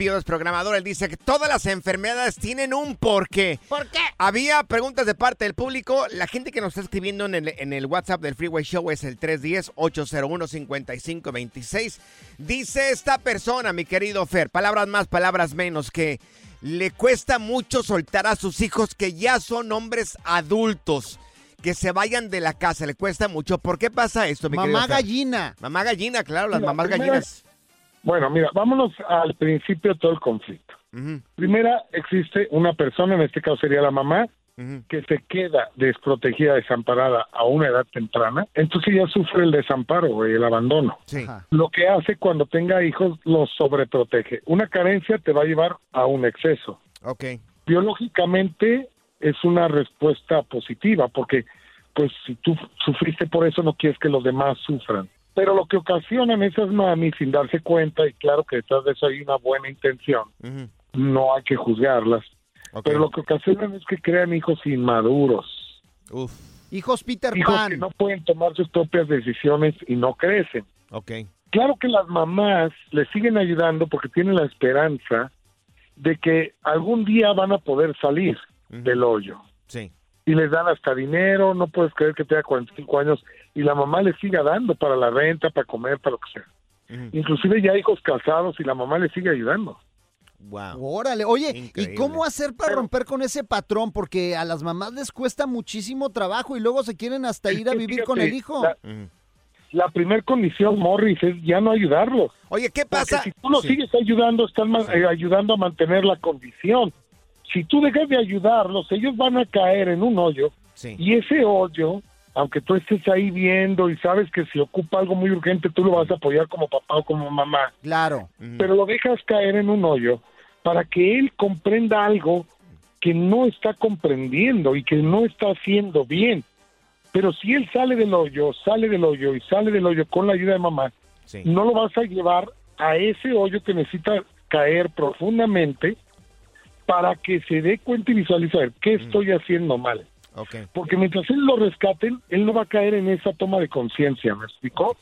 biodesprogramador. Él dice que todas las enfermedades tienen un porqué. ¿Por qué? Había preguntas de parte del público. La gente que nos está escribiendo en el, en el WhatsApp del Freeway Show es el 310-801-5526. Dice esta persona, mi querido Fer, palabras más, palabras menos, que le cuesta mucho soltar a sus hijos que ya son hombres adultos. Que se vayan de la casa, le cuesta mucho. ¿Por qué pasa esto, mi querido Mamá gallina. Mamá gallina, claro, las mamás gallinas. Bueno, mira, vámonos al principio de todo el conflicto. Primera, existe una persona, en este caso sería la mamá, que se queda desprotegida, desamparada a una edad temprana, entonces ya sufre el desamparo, güey, el abandono. Lo que hace cuando tenga hijos los sobreprotege. Una carencia te va a llevar a un exceso. Biológicamente es una respuesta positiva, porque pues si tú sufriste por eso no quieres que los demás sufran. Pero lo que ocasionan esas mami sin darse cuenta, y claro que detrás de eso hay una buena intención, no hay que juzgarlas, pero lo que ocasionan es que crean hijos inmaduros. Hijos Peter hijos Pan. que no pueden tomar sus propias decisiones y no crecen. Ok. Claro que las mamás le siguen ayudando porque tienen la esperanza de que algún día van a poder salir del hoyo. Sí. Y les dan hasta dinero, no puedes creer que tenga 45 años y la mamá le siga dando para la renta, para comer, para lo que sea. Inclusive ya hijos casados y la mamá le sigue ayudando. Órale, oye, ¿y cómo hacer para romper con ese patrón? Porque a las mamás les cuesta muchísimo trabajo y luego se quieren hasta ir a vivir con el hijo. La, la primer condición, Morris, es ya no ayudarlos. Oye, ¿qué pasa? si tú los sigues ayudando, están ma- eh, ayudando a mantener la condición. Si tú dejas de ayudarlos, ellos van a caer en un hoyo. Y ese hoyo, aunque tú estés ahí viendo y sabes que si ocupa algo muy urgente, tú lo vas a apoyar como papá o como mamá. Claro. Pero lo dejas caer en un hoyo para que él comprenda algo que no está comprendiendo y que no está haciendo bien. Pero si él sale del hoyo, sale del hoyo y sale del hoyo con la ayuda de mamá, no lo vas a llevar a ese hoyo que necesita caer profundamente para que se dé cuenta y visualice a ver, qué estoy haciendo mal. Ok. Porque mientras él lo rescaten, él no va a caer en esa toma de conciencia, ¿me explicó?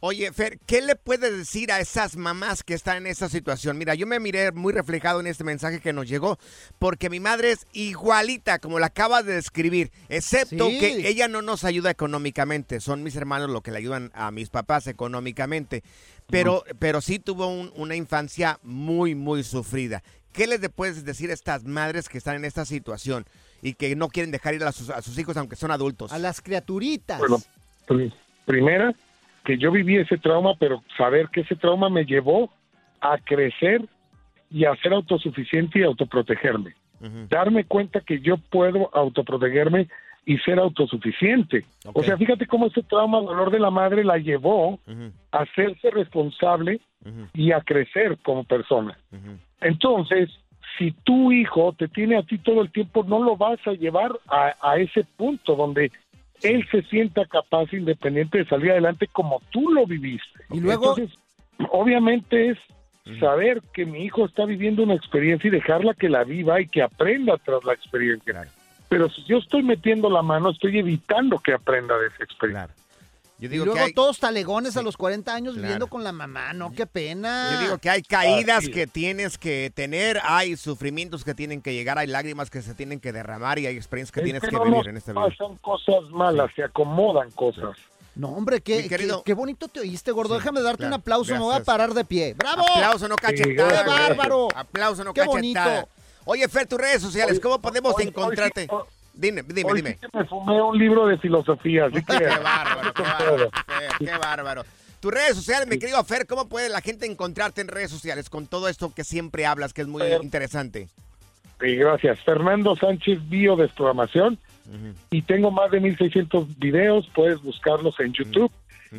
Oye, Fer, ¿qué le puedes decir a esas mamás que están en esa situación? Mira, yo me miré muy reflejado en este mensaje que nos llegó, porque mi madre es igualita, como la acabas de describir, excepto Sí. que ella no nos ayuda económicamente, son mis hermanos los que le ayudan a mis papás económicamente, pero, pero sí tuvo un- una infancia muy, muy sufrida. ¿Qué les puedes decir a estas madres que están en esta situación y que no quieren dejar ir a sus, a sus hijos aunque son adultos? A las criaturitas. Bueno, pri- primera, que yo viví ese trauma, pero saber que ese trauma me llevó a crecer y a ser autosuficiente y autoprotegerme. Darme cuenta que yo puedo autoprotegerme y ser autosuficiente. O sea, fíjate cómo ese trauma, el dolor de la madre, la llevó a hacerse responsable y a crecer como persona. Entonces, si tu hijo te tiene a ti todo el tiempo, no lo vas a llevar a, a ese punto donde él se sienta capaz, independiente de salir adelante como tú lo viviste. Y luego- Entonces, obviamente es saber que mi hijo está viviendo una experiencia y dejarla que la viva y que aprenda tras la experiencia. Pero si yo estoy metiendo la mano, estoy evitando que aprenda de esa experiencia. Yo Y digo luego que hay, todos talegones a los 40 años Claro. viviendo con la mamá, no, qué pena. yo digo que hay caídas que tienes que tener, hay sufrimientos que tienen que llegar, hay lágrimas que se tienen que derramar y hay experiencias que Es tienes que que no vivir en esta vida. pasan cosas malas, se acomodan cosas. No, hombre, qué, querido- qué, qué bonito te oíste, gordo. Sí, Déjame darte claro, un aplauso, me voy a gracias. parar de pie. ¡Bravo! Aplauso, no cachetada. gracias. ¡Qué bárbaro! Aplauso, no Qué cachetada. bonito. Oye, Fer, tus redes sociales, ¿cómo podemos hoy- hoy encontrarte? Dime, dime, Hoy dime. sí me fumé un libro de filosofía, así que... Qué bárbaro, qué bárbaro, Fer, qué bárbaro. Tus redes sociales, mi querido Fer, ¿cómo puede la gente encontrarte en redes sociales con todo esto que siempre hablas, que es muy Fer. interesante? Sí, gracias. Fernando Sánchez Biodesprogramación. Y tengo más de 1600 videos, puedes buscarlos en YouTube.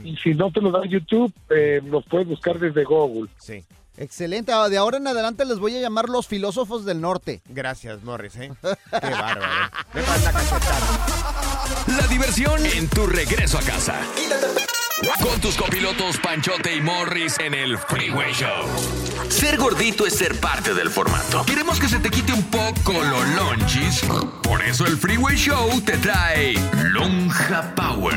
Y si no te los da YouTube, eh, los puedes buscar desde Google. Sí. Excelente. Ah, De ahora en adelante les voy a llamar los filósofos del norte. Gracias, Morris, ¿eh? Qué bárbaro. Me falta. La diversión en tu regreso a casa. Con tus copilotos Panchote y Morris en el Freeway Show. Ser gordito es ser parte del formato. Queremos que se te quite un poco lo lonchis. Por eso el Freeway Show te trae Lonja Power.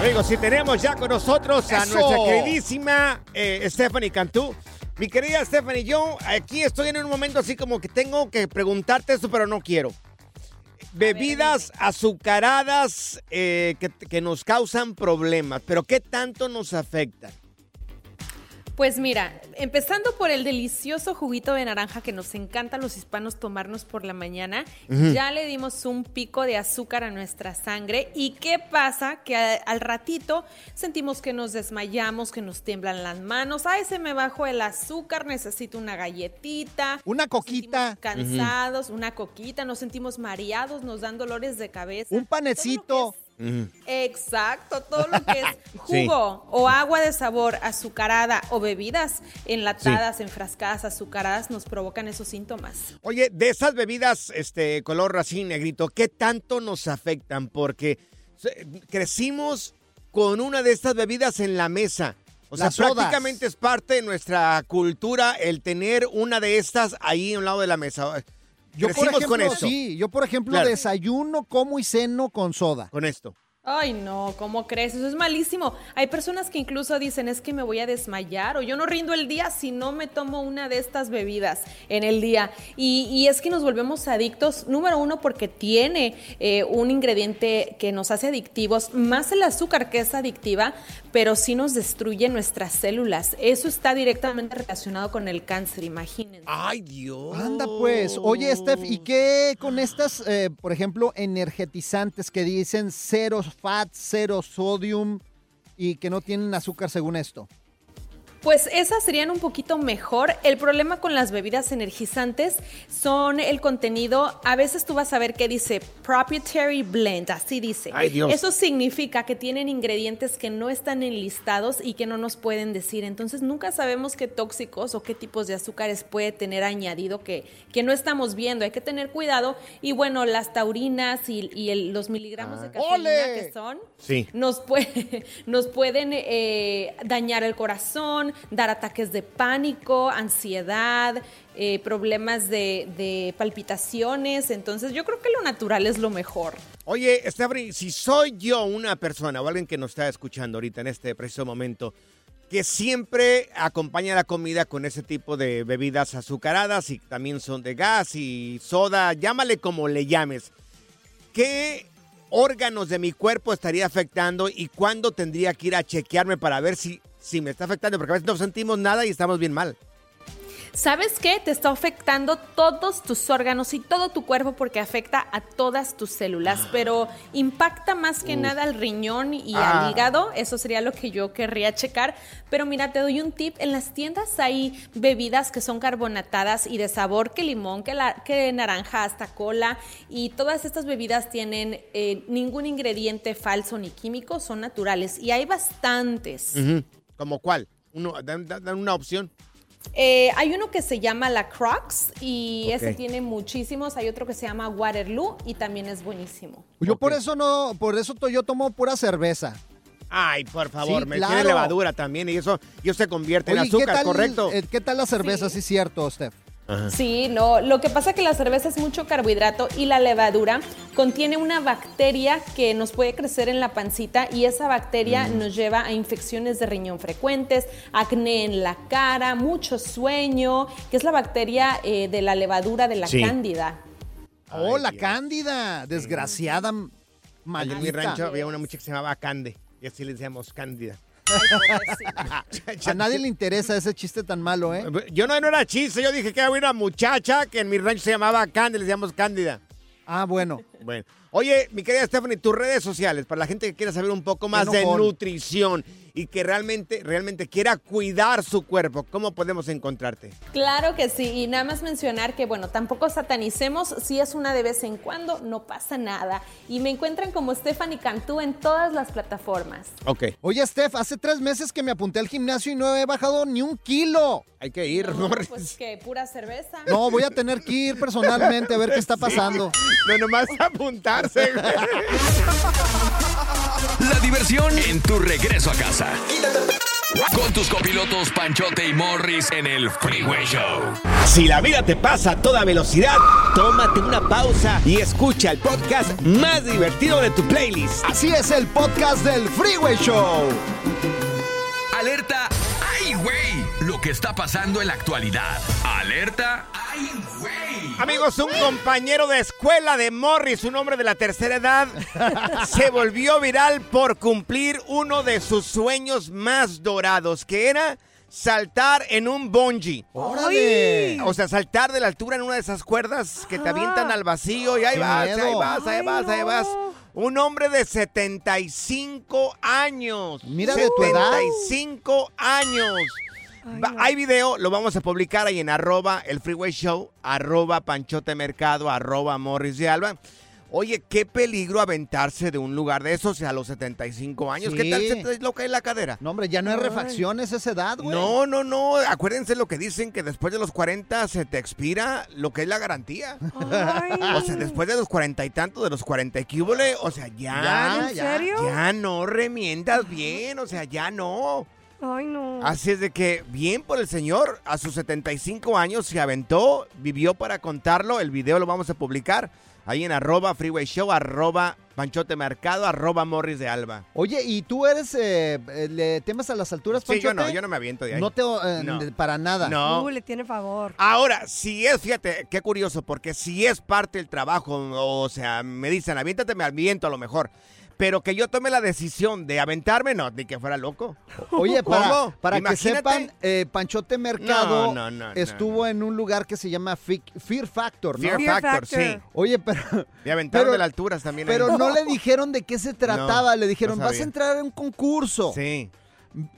Amigos, si tenemos ya con nosotros a ¡Eso! nuestra queridísima eh, Stephanie Cantú. Mi querida Stephanie, yo aquí estoy en un momento así como que tengo que preguntarte esto, pero no quiero. Bebidas azucaradas eh, que, que nos causan problemas, pero ¿qué tanto nos afectan? Pues mira, empezando por el delicioso juguito de naranja que nos encanta a los hispanos tomarnos por la mañana, ya le dimos un pico de azúcar a nuestra sangre. ¿Y qué pasa? Que a- al ratito sentimos que nos desmayamos, que nos tiemblan las manos. Ay, se me bajó el azúcar, necesito una galletita. Una coquita. Cansados, una coquita, nos sentimos mareados, nos dan dolores de cabeza. Un panecito. Exacto, todo lo que es jugo o agua de sabor azucarada o bebidas enlatadas, enfrascadas, azucaradas nos provocan esos síntomas. Oye, de esas bebidas este color así negrito, ¿qué tanto nos afectan? Porque crecimos con una de estas bebidas en la mesa. O sea, prácticamente es parte de nuestra cultura el tener una de estas ahí a un lado de la mesa. Yo, por ejemplo, con sí, yo, por ejemplo, Claro. desayuno, como y ceno con soda. Con esto. Ay, no, ¿cómo crees? Eso es malísimo. Hay personas que incluso dicen, es que me voy a desmayar o yo no rindo el día si no me tomo una de estas bebidas en el día. Y, y es que nos volvemos adictos, número uno, porque tiene eh, un ingrediente que nos hace adictivos, más el azúcar que es adictiva, pero sí nos destruye nuestras células. Eso está directamente relacionado con el cáncer, imagínense. Ay, Dios. Anda pues. Oye, Steph, ¿y qué con estas, eh, por ejemplo, energetizantes que dicen cero fat, cero sodium y que no tienen azúcar según esto? Pues esas serían un poquito mejor. El problema con las bebidas energizantes son el contenido. A veces tú vas a ver que dice proprietary blend, así dice. Ay, Dios. Eso significa que tienen ingredientes que no están enlistados y que no nos pueden decir. Entonces nunca sabemos qué tóxicos o qué tipos de azúcares puede tener añadido que, que no estamos viendo. Hay que tener cuidado. Y bueno, las taurinas y, y el- los miligramos de cafeína ¡Ole! que son Sí. nos, puede, nos pueden eh, dañar el corazón, dar ataques de pánico, ansiedad, eh, problemas de, palpitaciones. Entonces yo creo que lo natural es lo mejor. Oye, Stephanie, si soy yo una persona o alguien que nos está escuchando ahorita en este preciso momento, que siempre acompaña la comida con ese tipo de bebidas azucaradas y también son de gas y soda, llámale como le llames, ¿qué órganos de mi cuerpo estaría afectando y cuándo tendría que ir a chequearme para ver si, si me está afectando? Porque a veces no sentimos nada y estamos bien mal. ¿Sabes qué? Te está afectando todos tus órganos y todo tu cuerpo porque afecta a todas tus células, pero impacta más que Uf. nada al riñón y Ah. al hígado. Eso sería lo que yo querría checar. Pero mira, te doy un tip. En las tiendas hay bebidas que son carbonatadas y de sabor que limón, que, la- que naranja, hasta cola. Y todas estas bebidas tienen eh, ningún ingrediente falso ni químico, son naturales. Y hay bastantes. ¿Como cuál? Uno, dan, dan- una opción. Eh, hay uno que se llama la Crocs y ese tiene muchísimos. Hay otro que se llama Waterloo y también es buenísimo. Yo por eso no, por eso yo tomo pura cerveza. Ay, por favor, Sí, me claro. tiene levadura también y eso, y eso se convierte en Oye, ¿qué azúcar, tal, correcto. eh, ¿Qué tal la cerveza? Sí, cierto, Steph. Sí, no. Lo que pasa es que la cerveza es mucho carbohidrato y la levadura contiene una bacteria que nos puede crecer en la pancita y esa bacteria Mm. nos lleva a infecciones de riñón frecuentes, acné en la cara, mucho sueño, que es la bacteria eh, de la levadura de la Sí. cándida. Oh, la cándida. Desgraciada. Allí en mi rancho había una muchacha que se llamaba Cande. Y así le decíamos Cándida. A nadie le interesa ese chiste tan malo, ¿eh? Yo no, no era chiste, yo dije que había una muchacha que en mi rancho se llamaba Cándida, le decíamos Cándida. Ah, bueno. Bueno. Oye, mi querida Stephanie, tus redes sociales, para la gente que quiera saber un poco más de nutrición y que realmente, realmente quiera cuidar su cuerpo, ¿cómo podemos encontrarte? Claro que sí, y nada más mencionar que, bueno, tampoco satanicemos, si es una de vez en cuando, no pasa nada. Y me encuentran como Stephanie Cantú en todas las plataformas. Ok. Oye, Steph, hace tres meses que me apunté al gimnasio y no he bajado ni un kilo. Hay que ir, No, pues que pura cerveza. No, voy a tener que ir personalmente a ver qué está pasando. No, nomás apuntarse. La diversión en tu regreso a casa. Con tus copilotos Panchote y Morris en el Freeway Show. Si la vida te pasa a toda velocidad, tómate una pausa y escucha el podcast más divertido de tu playlist. Así es el podcast del Freeway Show. Que está pasando en la actualidad. Alerta, ¡ay, güey! Amigos, un compañero de escuela de Morris, un hombre de la tercera edad, se volvió viral por cumplir uno de sus sueños más dorados, que era saltar en un bungee. ¡Órale! O sea, saltar de la altura en una de esas cuerdas que te avientan al vacío y ahí ¡Qué vas, ahí vas, ahí vas, ahí vas. Un hombre de 75 años. Mira de tu edad. 75 años. Hay video, lo vamos a publicar ahí en arroba el freeway show, arroba panchote mercado, arroba morris de alba. Oye, qué peligro aventarse de un lugar de esos a los 75 años. ¿Qué tal se te desloca en la cadera? No, hombre, ya no hay refacciones esa edad, güey. No, no, no. Acuérdense lo que dicen que después de los 40 se te expira lo que es la garantía. O sea, después de los cuarenta y tantos, de los 40 y hubo, o sea, ya. Ya, ¿En ya. serio? Ya no remiendas bien, o sea, ya no. Ay, no. Así es de que, bien por el señor, a sus 75 años se aventó, vivió para contarlo. El video lo vamos a publicar ahí en arroba freeway show, arroba panchote mercado, arroba morris de alba. Oye, ¿y tú eres, eh, eh, le temes a las alturas, Sí, yo Panchote? no, yo no me aviento de ahí. No te, eh, No. de- para nada. No. Uh, le tiene favor. Ahora, si es, fíjate, qué curioso, porque si es parte del trabajo, o sea, me dicen, aviéntate, me aviento a lo mejor. Pero que yo tome la decisión de aventarme, no, ni que fuera loco. Oye, para, ¿Cómo? para que sepan, eh, Panchote Mercado No, no, no, no, estuvo en un lugar que se llama Fear Factor, ¿no? Fear, Fear Factor, Factor. sí. Oye, pero, Y aventaron Pero- de las alturas también. ahí. pero no le dijeron de qué se trataba. le dijeron, no vas a entrar en un concurso. Sí.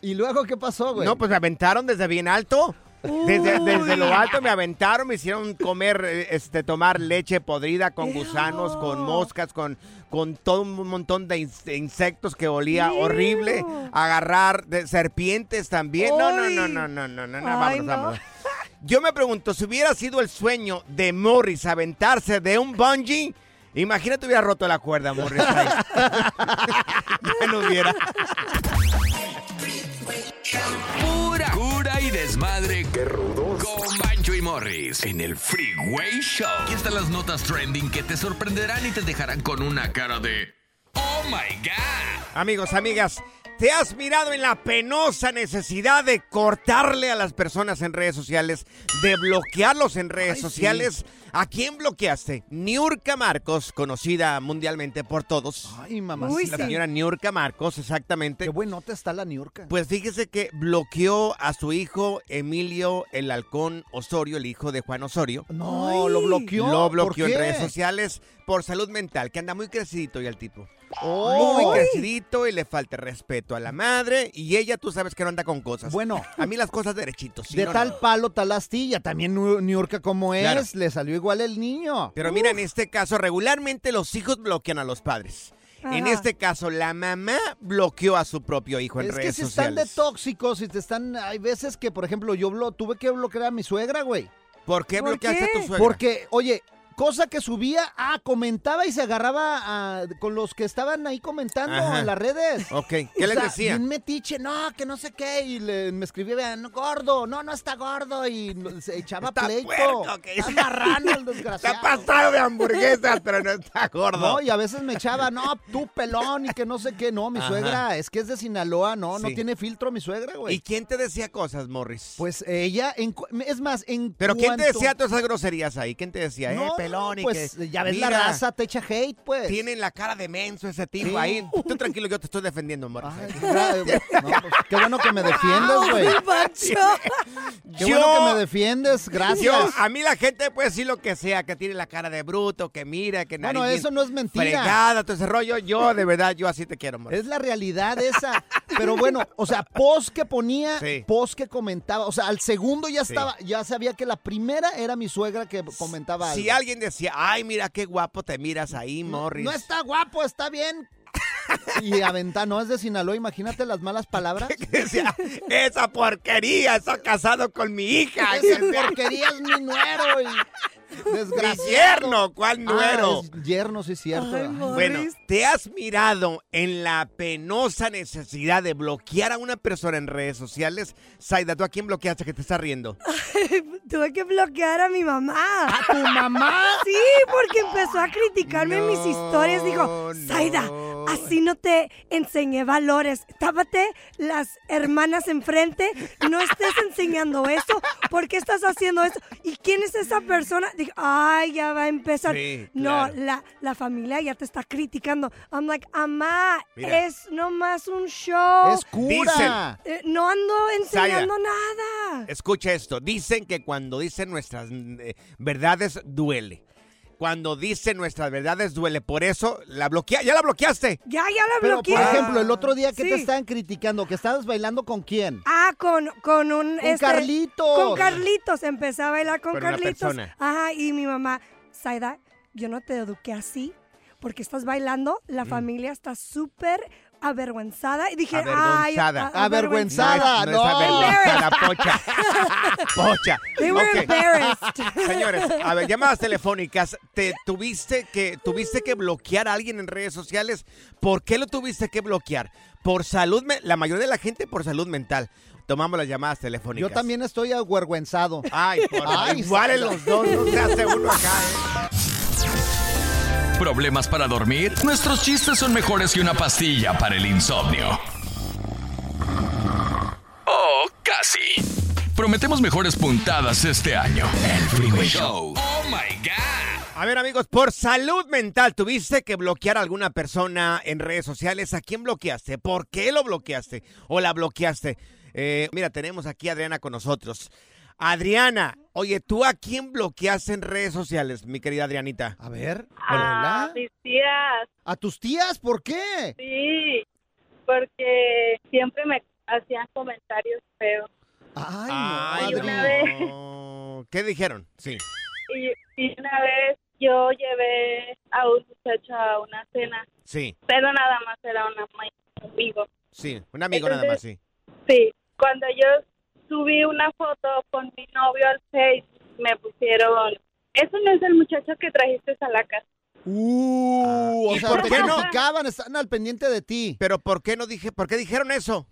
¿Y luego qué pasó, güey? No, pues me aventaron desde bien alto. Desde, desde lo alto me aventaron, me hicieron comer, este, tomar leche podrida con gusanos, con moscas, con, con todo un montón de ins- de insectos que olía Ew. horrible. Agarrar de serpientes también. No, no, no, no, no, no, no, no, Ay, vámonos, no. vámonos. Yo me pregunto, si hubiera sido el sueño de Morris aventarse de un bungee, imagínate hubiera roto la cuerda, Morris. ya no hubiera. Pura y desmadre. ¡Qué rudos! Con Bancho y Morris en el Freeway Show. Aquí están las notas trending que te sorprenderán y te dejarán con una cara de... ¡Oh, my God! Amigos, amigas, ¿te has mirado en la penosa necesidad de cortarle a las personas en redes sociales, de bloquearlos en redes Ay, sociales? ¿A quién bloqueaste? Niurka Marcos, conocida mundialmente por todos. Ay, mamá. Uy, La sí. señora Niurka Marcos, Qué exactamente. buenota está la Niurka. Pues fíjese que bloqueó a su hijo Emilio el Halcón Osorio, el hijo de Juan Osorio. no, lo bloqueó. Lo ¿Por bloqueó en redes sociales por salud mental, que anda muy crecidito ya el tipo. Oh. Muy crecidito y le falta respeto a la madre. Y ella, tú sabes que no anda con cosas. Bueno. A mí las cosas derechitos. sí, de no, tal no. palo, tal astilla. También Niurka como es, Claro. le salió igual el niño. Pero mira, en este caso, regularmente los hijos bloquean a los padres. En este caso, la mamá bloqueó a su propio hijo en es que redes si están de sociales. tóxicos, si te están... Hay veces que, por ejemplo, yo blo- tuve que bloquear a mi suegra, güey. ¿Por qué ¿Por bloqueaste a tu suegra? Porque, oye, cosa que subía, ah, comentaba y se agarraba ah, con los que estaban ahí comentando Ajá. en las redes. Ok, ¿qué O les sea, decía? Bien metiche, no, que no sé qué. Y le- me escribía, no, gordo, no, no está gordo. Y se echaba pleito. puerco, que- Está marrano el desgraciado. Está pasado de hamburguesas, pero no está gordo. No, y a veces me echaba, no, tú pelón y que no sé qué. No, mi Ajá. suegra es que es de Sinaloa, no, no tiene filtro mi suegra, güey. ¿Y quién te decía cosas, Morris? Pues ella, en es más, en ¿Pero quién te decía todas esas groserías ahí? ¿Quién te decía, eh, pelón? y pues que, ya ves la raza, te echa hate, pues. Tienen la cara de menso ese tipo Sí. ahí. Tú tranquilo, yo te estoy defendiendo, no, pues, qué bueno que me defiendes, güey. Qué Yo- bueno que me defiendes, gracias. Yo, a mí la gente puede decir lo que sea, que tiene la cara de bruto, que mira, que nariz Bueno, eso no es mentira. Fregada, todo ese rollo. Yo, de verdad, yo así te quiero, Morris. Es la realidad esa. Pero bueno, o sea, post que ponía, Sí. post que comentaba. O sea, al segundo ya Sí. estaba, ya sabía que la primera era mi suegra que comentaba algo. Si alguien decía, ay, mira qué guapo te miras ahí, Morris. No está guapo, está bien. Y aventar, no es de Sinaloa, imagínate las malas palabras. Decía, esa porquería, está casado con mi hija. Esa porquería es mi nuero y Mi yerno, ¿cuál nuero? Ah, es yerno, sí es cierto. Ay, Bueno, ¿te has mirado en la penosa necesidad de bloquear a una persona en redes sociales? Saida, ¿tú a quién bloqueaste que te está riendo? Tuve que bloquear a mi mamá. ¿A tu mamá? Sí, porque empezó a criticarme en mis historias. Dijo, Zaida, así no te enseñé valores. Tápate las hermanas enfrente. No estés enseñando eso. ¿Por qué estás haciendo eso? ¿Y quién es esa persona? Dije, ay, ya va a empezar. Sí, no, claro. la, la familia ya te está criticando. I'm like, mamá, Mira. es nomás un show. Es cura. Eh, no ando enseñando nada. Escucha esto, dicen que cuando dicen nuestras eh, verdades duele. Cuando dicen nuestras verdades duele, por eso la bloquea, ya la bloqueaste. Ya, ya la Pero, bloqueé. por ejemplo, el otro día que te estaban criticando, que estabas bailando con quién? Ah, con, con un... Con Carlitos. Con Carlitos. Empecé a bailar con Con una Carlitos. persona. Ajá, y mi mamá, Saida, yo no te eduqué así porque estás bailando. La Mm. familia está súper avergüenzada. Y dije, ay... Avergonzada. a- Avergüenzada, No es, no es avergonzada, pocha. Pocha. They were Ok. embarrassed. Señores, a ver, llamadas telefónicas. ¿Te tuviste que, tuviste que bloquear a alguien en redes sociales? ¿Por qué lo tuviste que bloquear? Por salud, la mayoría de la gente por salud mental. Tomamos las llamadas telefónicas. Yo también estoy avergüenzado. Ay, por Ay, igual en los dos, no se hace uno acá, ¿eh? ¿Problemas para dormir? Nuestros chistes son mejores que una pastilla para el insomnio. Oh, casi. Prometemos mejores puntadas este año. El Freeway Show. Oh my God. A ver, amigos, por salud mental, ¿tuviste que bloquear a alguna persona en redes sociales? ¿A quién bloqueaste? ¿Por qué lo bloqueaste? ¿O la bloqueaste? Eh, mira, tenemos aquí a Adriana con nosotros. Adriana, oye, ¿tú a quién bloqueaste en redes sociales, mi querida Adrianita? A ver. A mis tías. ¿A tus tías? ¿Por qué? Sí, porque siempre me hacían comentarios feos. Ay, Ay, una vez. ¿Qué dijeron? Sí. y, y una vez yo llevé a un muchacho a una cena, Sí, pero nada más era un amigo. sí, un amigo nada más, sí. Sí, cuando yo subí una foto con mi novio al Face, me pusieron, eso no es el muchacho que trajiste a la casa. Uh, o ¿Y sea, por qué no? criticaban, están al pendiente de ti. Pero ¿por qué no dije, por qué dijeron eso?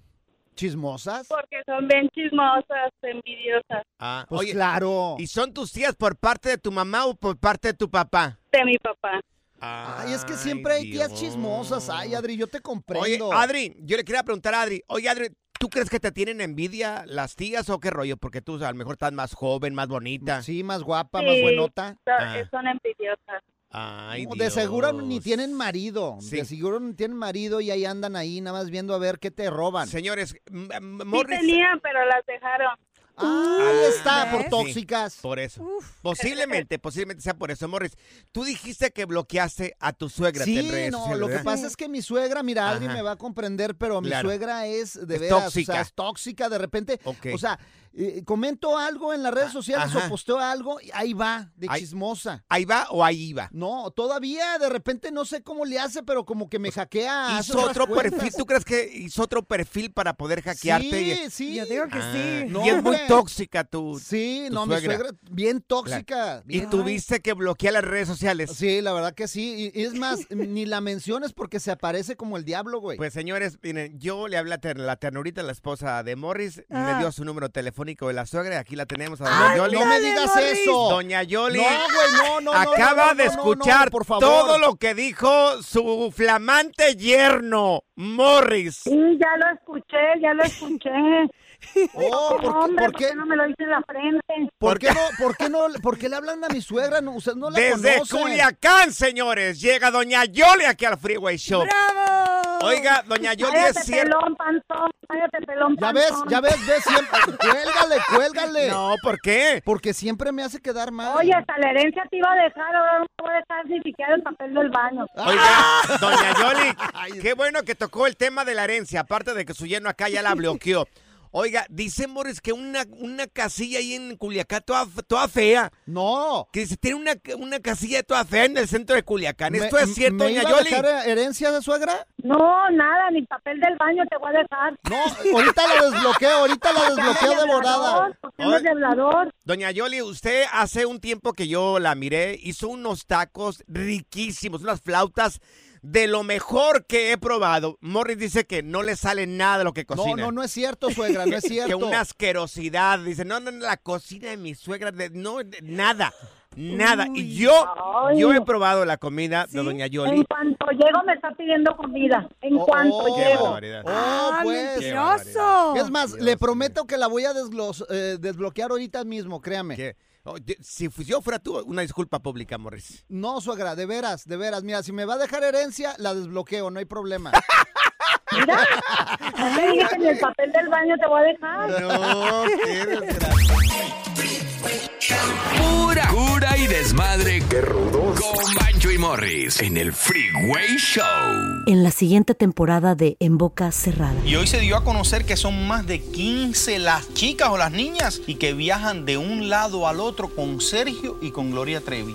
¿Chismosas? Porque son bien chismosas, envidiosas. Ah, Pues claro. ¿Y son tus tías por parte de tu mamá o por parte de tu papá? De mi papá. Ay, es que siempre hay tías chismosas. Ay, Adri, yo te Oye, comprendo. Adri, yo le quería preguntar a Adri, oye, Adri, ¿tú crees que te tienen envidia las tías o qué rollo? Porque tú a lo mejor estás más joven, más bonita. Sí, más guapa, Sí, más buenota. son- Ah. Son envidiosas. Ay, No, de seguro ni tienen marido. Sí. De seguro ni tienen marido y ahí andan ahí nada más viendo a ver qué te roban. Señores, m- m- Sí Morris... tenían, pero las dejaron. Ahí está, por Sí, tóxicas. por eso. Posiblemente, posiblemente sea por eso. Morris, tú dijiste que bloqueaste a tu suegra Sí, en redes no, sociales, lo que pasa es que mi suegra, mira, Adri Ajá. me va a comprender, pero mi Claro. suegra es de Es veras, tóxica. o sea, es tóxica de repente. O sea, eh, comento algo en las redes sociales ajá. o posteo algo y ahí va, de Ahí- chismosa. ¿Ahí va o ahí iba? No, todavía de repente no sé cómo le hace, pero como que me hackea. hace ¿Hizo otro cuentas. perfil? ¿Tú crees que hizo otro perfil para poder hackearte? Sí, y- sí. Yo digo que Ah, sí. No, y es muy tóxica tu Sí, tu no, mi suegra bien tóxica. Y bien- tuviste que bloquear las redes sociales. Sí, la verdad que sí. Y, y es más, ni la menciones porque se aparece como el diablo, güey. Pues señores, miren, yo le hablé a ter- la ternurita, la esposa de Morris, Ah. me dio su número telefónico de la suegra aquí la tenemos a Doña Ay, Yoli. no me digas eso. Doña Yoli No, güey, no, no, acaba no, no, de no, no, escuchar por favor. todo lo que dijo su flamante yerno, Morris. Sí, ya lo escuché, ya lo escuché. Oh, ¿por qué- hombre, por ¿por qué? qué no me lo dice en la frente? ¿Por qué no, por qué no, por qué le hablan a mi suegra? No, usted no la Desde conocen. Culiacán, señores, llega Doña Yoli aquí al Freeway Show. Oiga, Doña Yoli es cierto. pelón, panzón, cállate, pelón, Ya ves, ya ves, ves siempre. Cuélgale, cuélgale. No, ¿por qué? Porque siempre me hace quedar mal. Oye, hasta la herencia te iba a dejar, ahora no voy a dejar ni siquiera el papel del baño. Oiga, doña Yoli, qué bueno que tocó el tema de la herencia, aparte de que su yerno acá ya la bloqueó. Oiga, dice Morris que una, una casilla ahí en Culiacán toda, toda fea. No. Que dice, tiene una, una casilla toda fea en el centro de Culiacán. Me- ¿Esto es cierto, ¿Me doña iba a Yoli? dejar herencia de suegra? No, nada, ni papel del baño te voy a dejar. No, ahorita la desbloqueo, ahorita la desbloqueo de hablador. Doña Yoli, usted hace un tiempo que yo la miré, hizo unos tacos riquísimos, unas flautas de lo mejor que he probado. Morris dice que no le sale nada de lo que No, cocina. no, no es cierto, suegra, no es que cierto. una asquerosidad. Dice, no, no, no, la cocina de mi suegra, de- no, de- nada, nada. Y yo, Ay. yo he probado la comida de Doña En Yoli. cuanto llego me está pidiendo comida. En cuanto oh, Qué llego. Oh, Ah, pues. Qué barbaridad. Es más, le prometo que la voy a desglos- eh, desbloquear ahorita mismo, créame. Que- oh, de- si fu- yo fuera tú, una disculpa pública, Morris. No, suegra, de veras, de veras. Mira, si me va a dejar herencia, la desbloqueo, no hay problema. Mira, ni el papel del baño te voy a dejar. No, qué Pura cura y desmadre. Qué rudos. Con Bancho y Morris en el Freeway Show. En la siguiente temporada de En Boca Cerrada. Y hoy se dio a conocer que son más de 15 las chicas o las niñas y que viajan de un lado al otro con Sergio y con Gloria Trevi.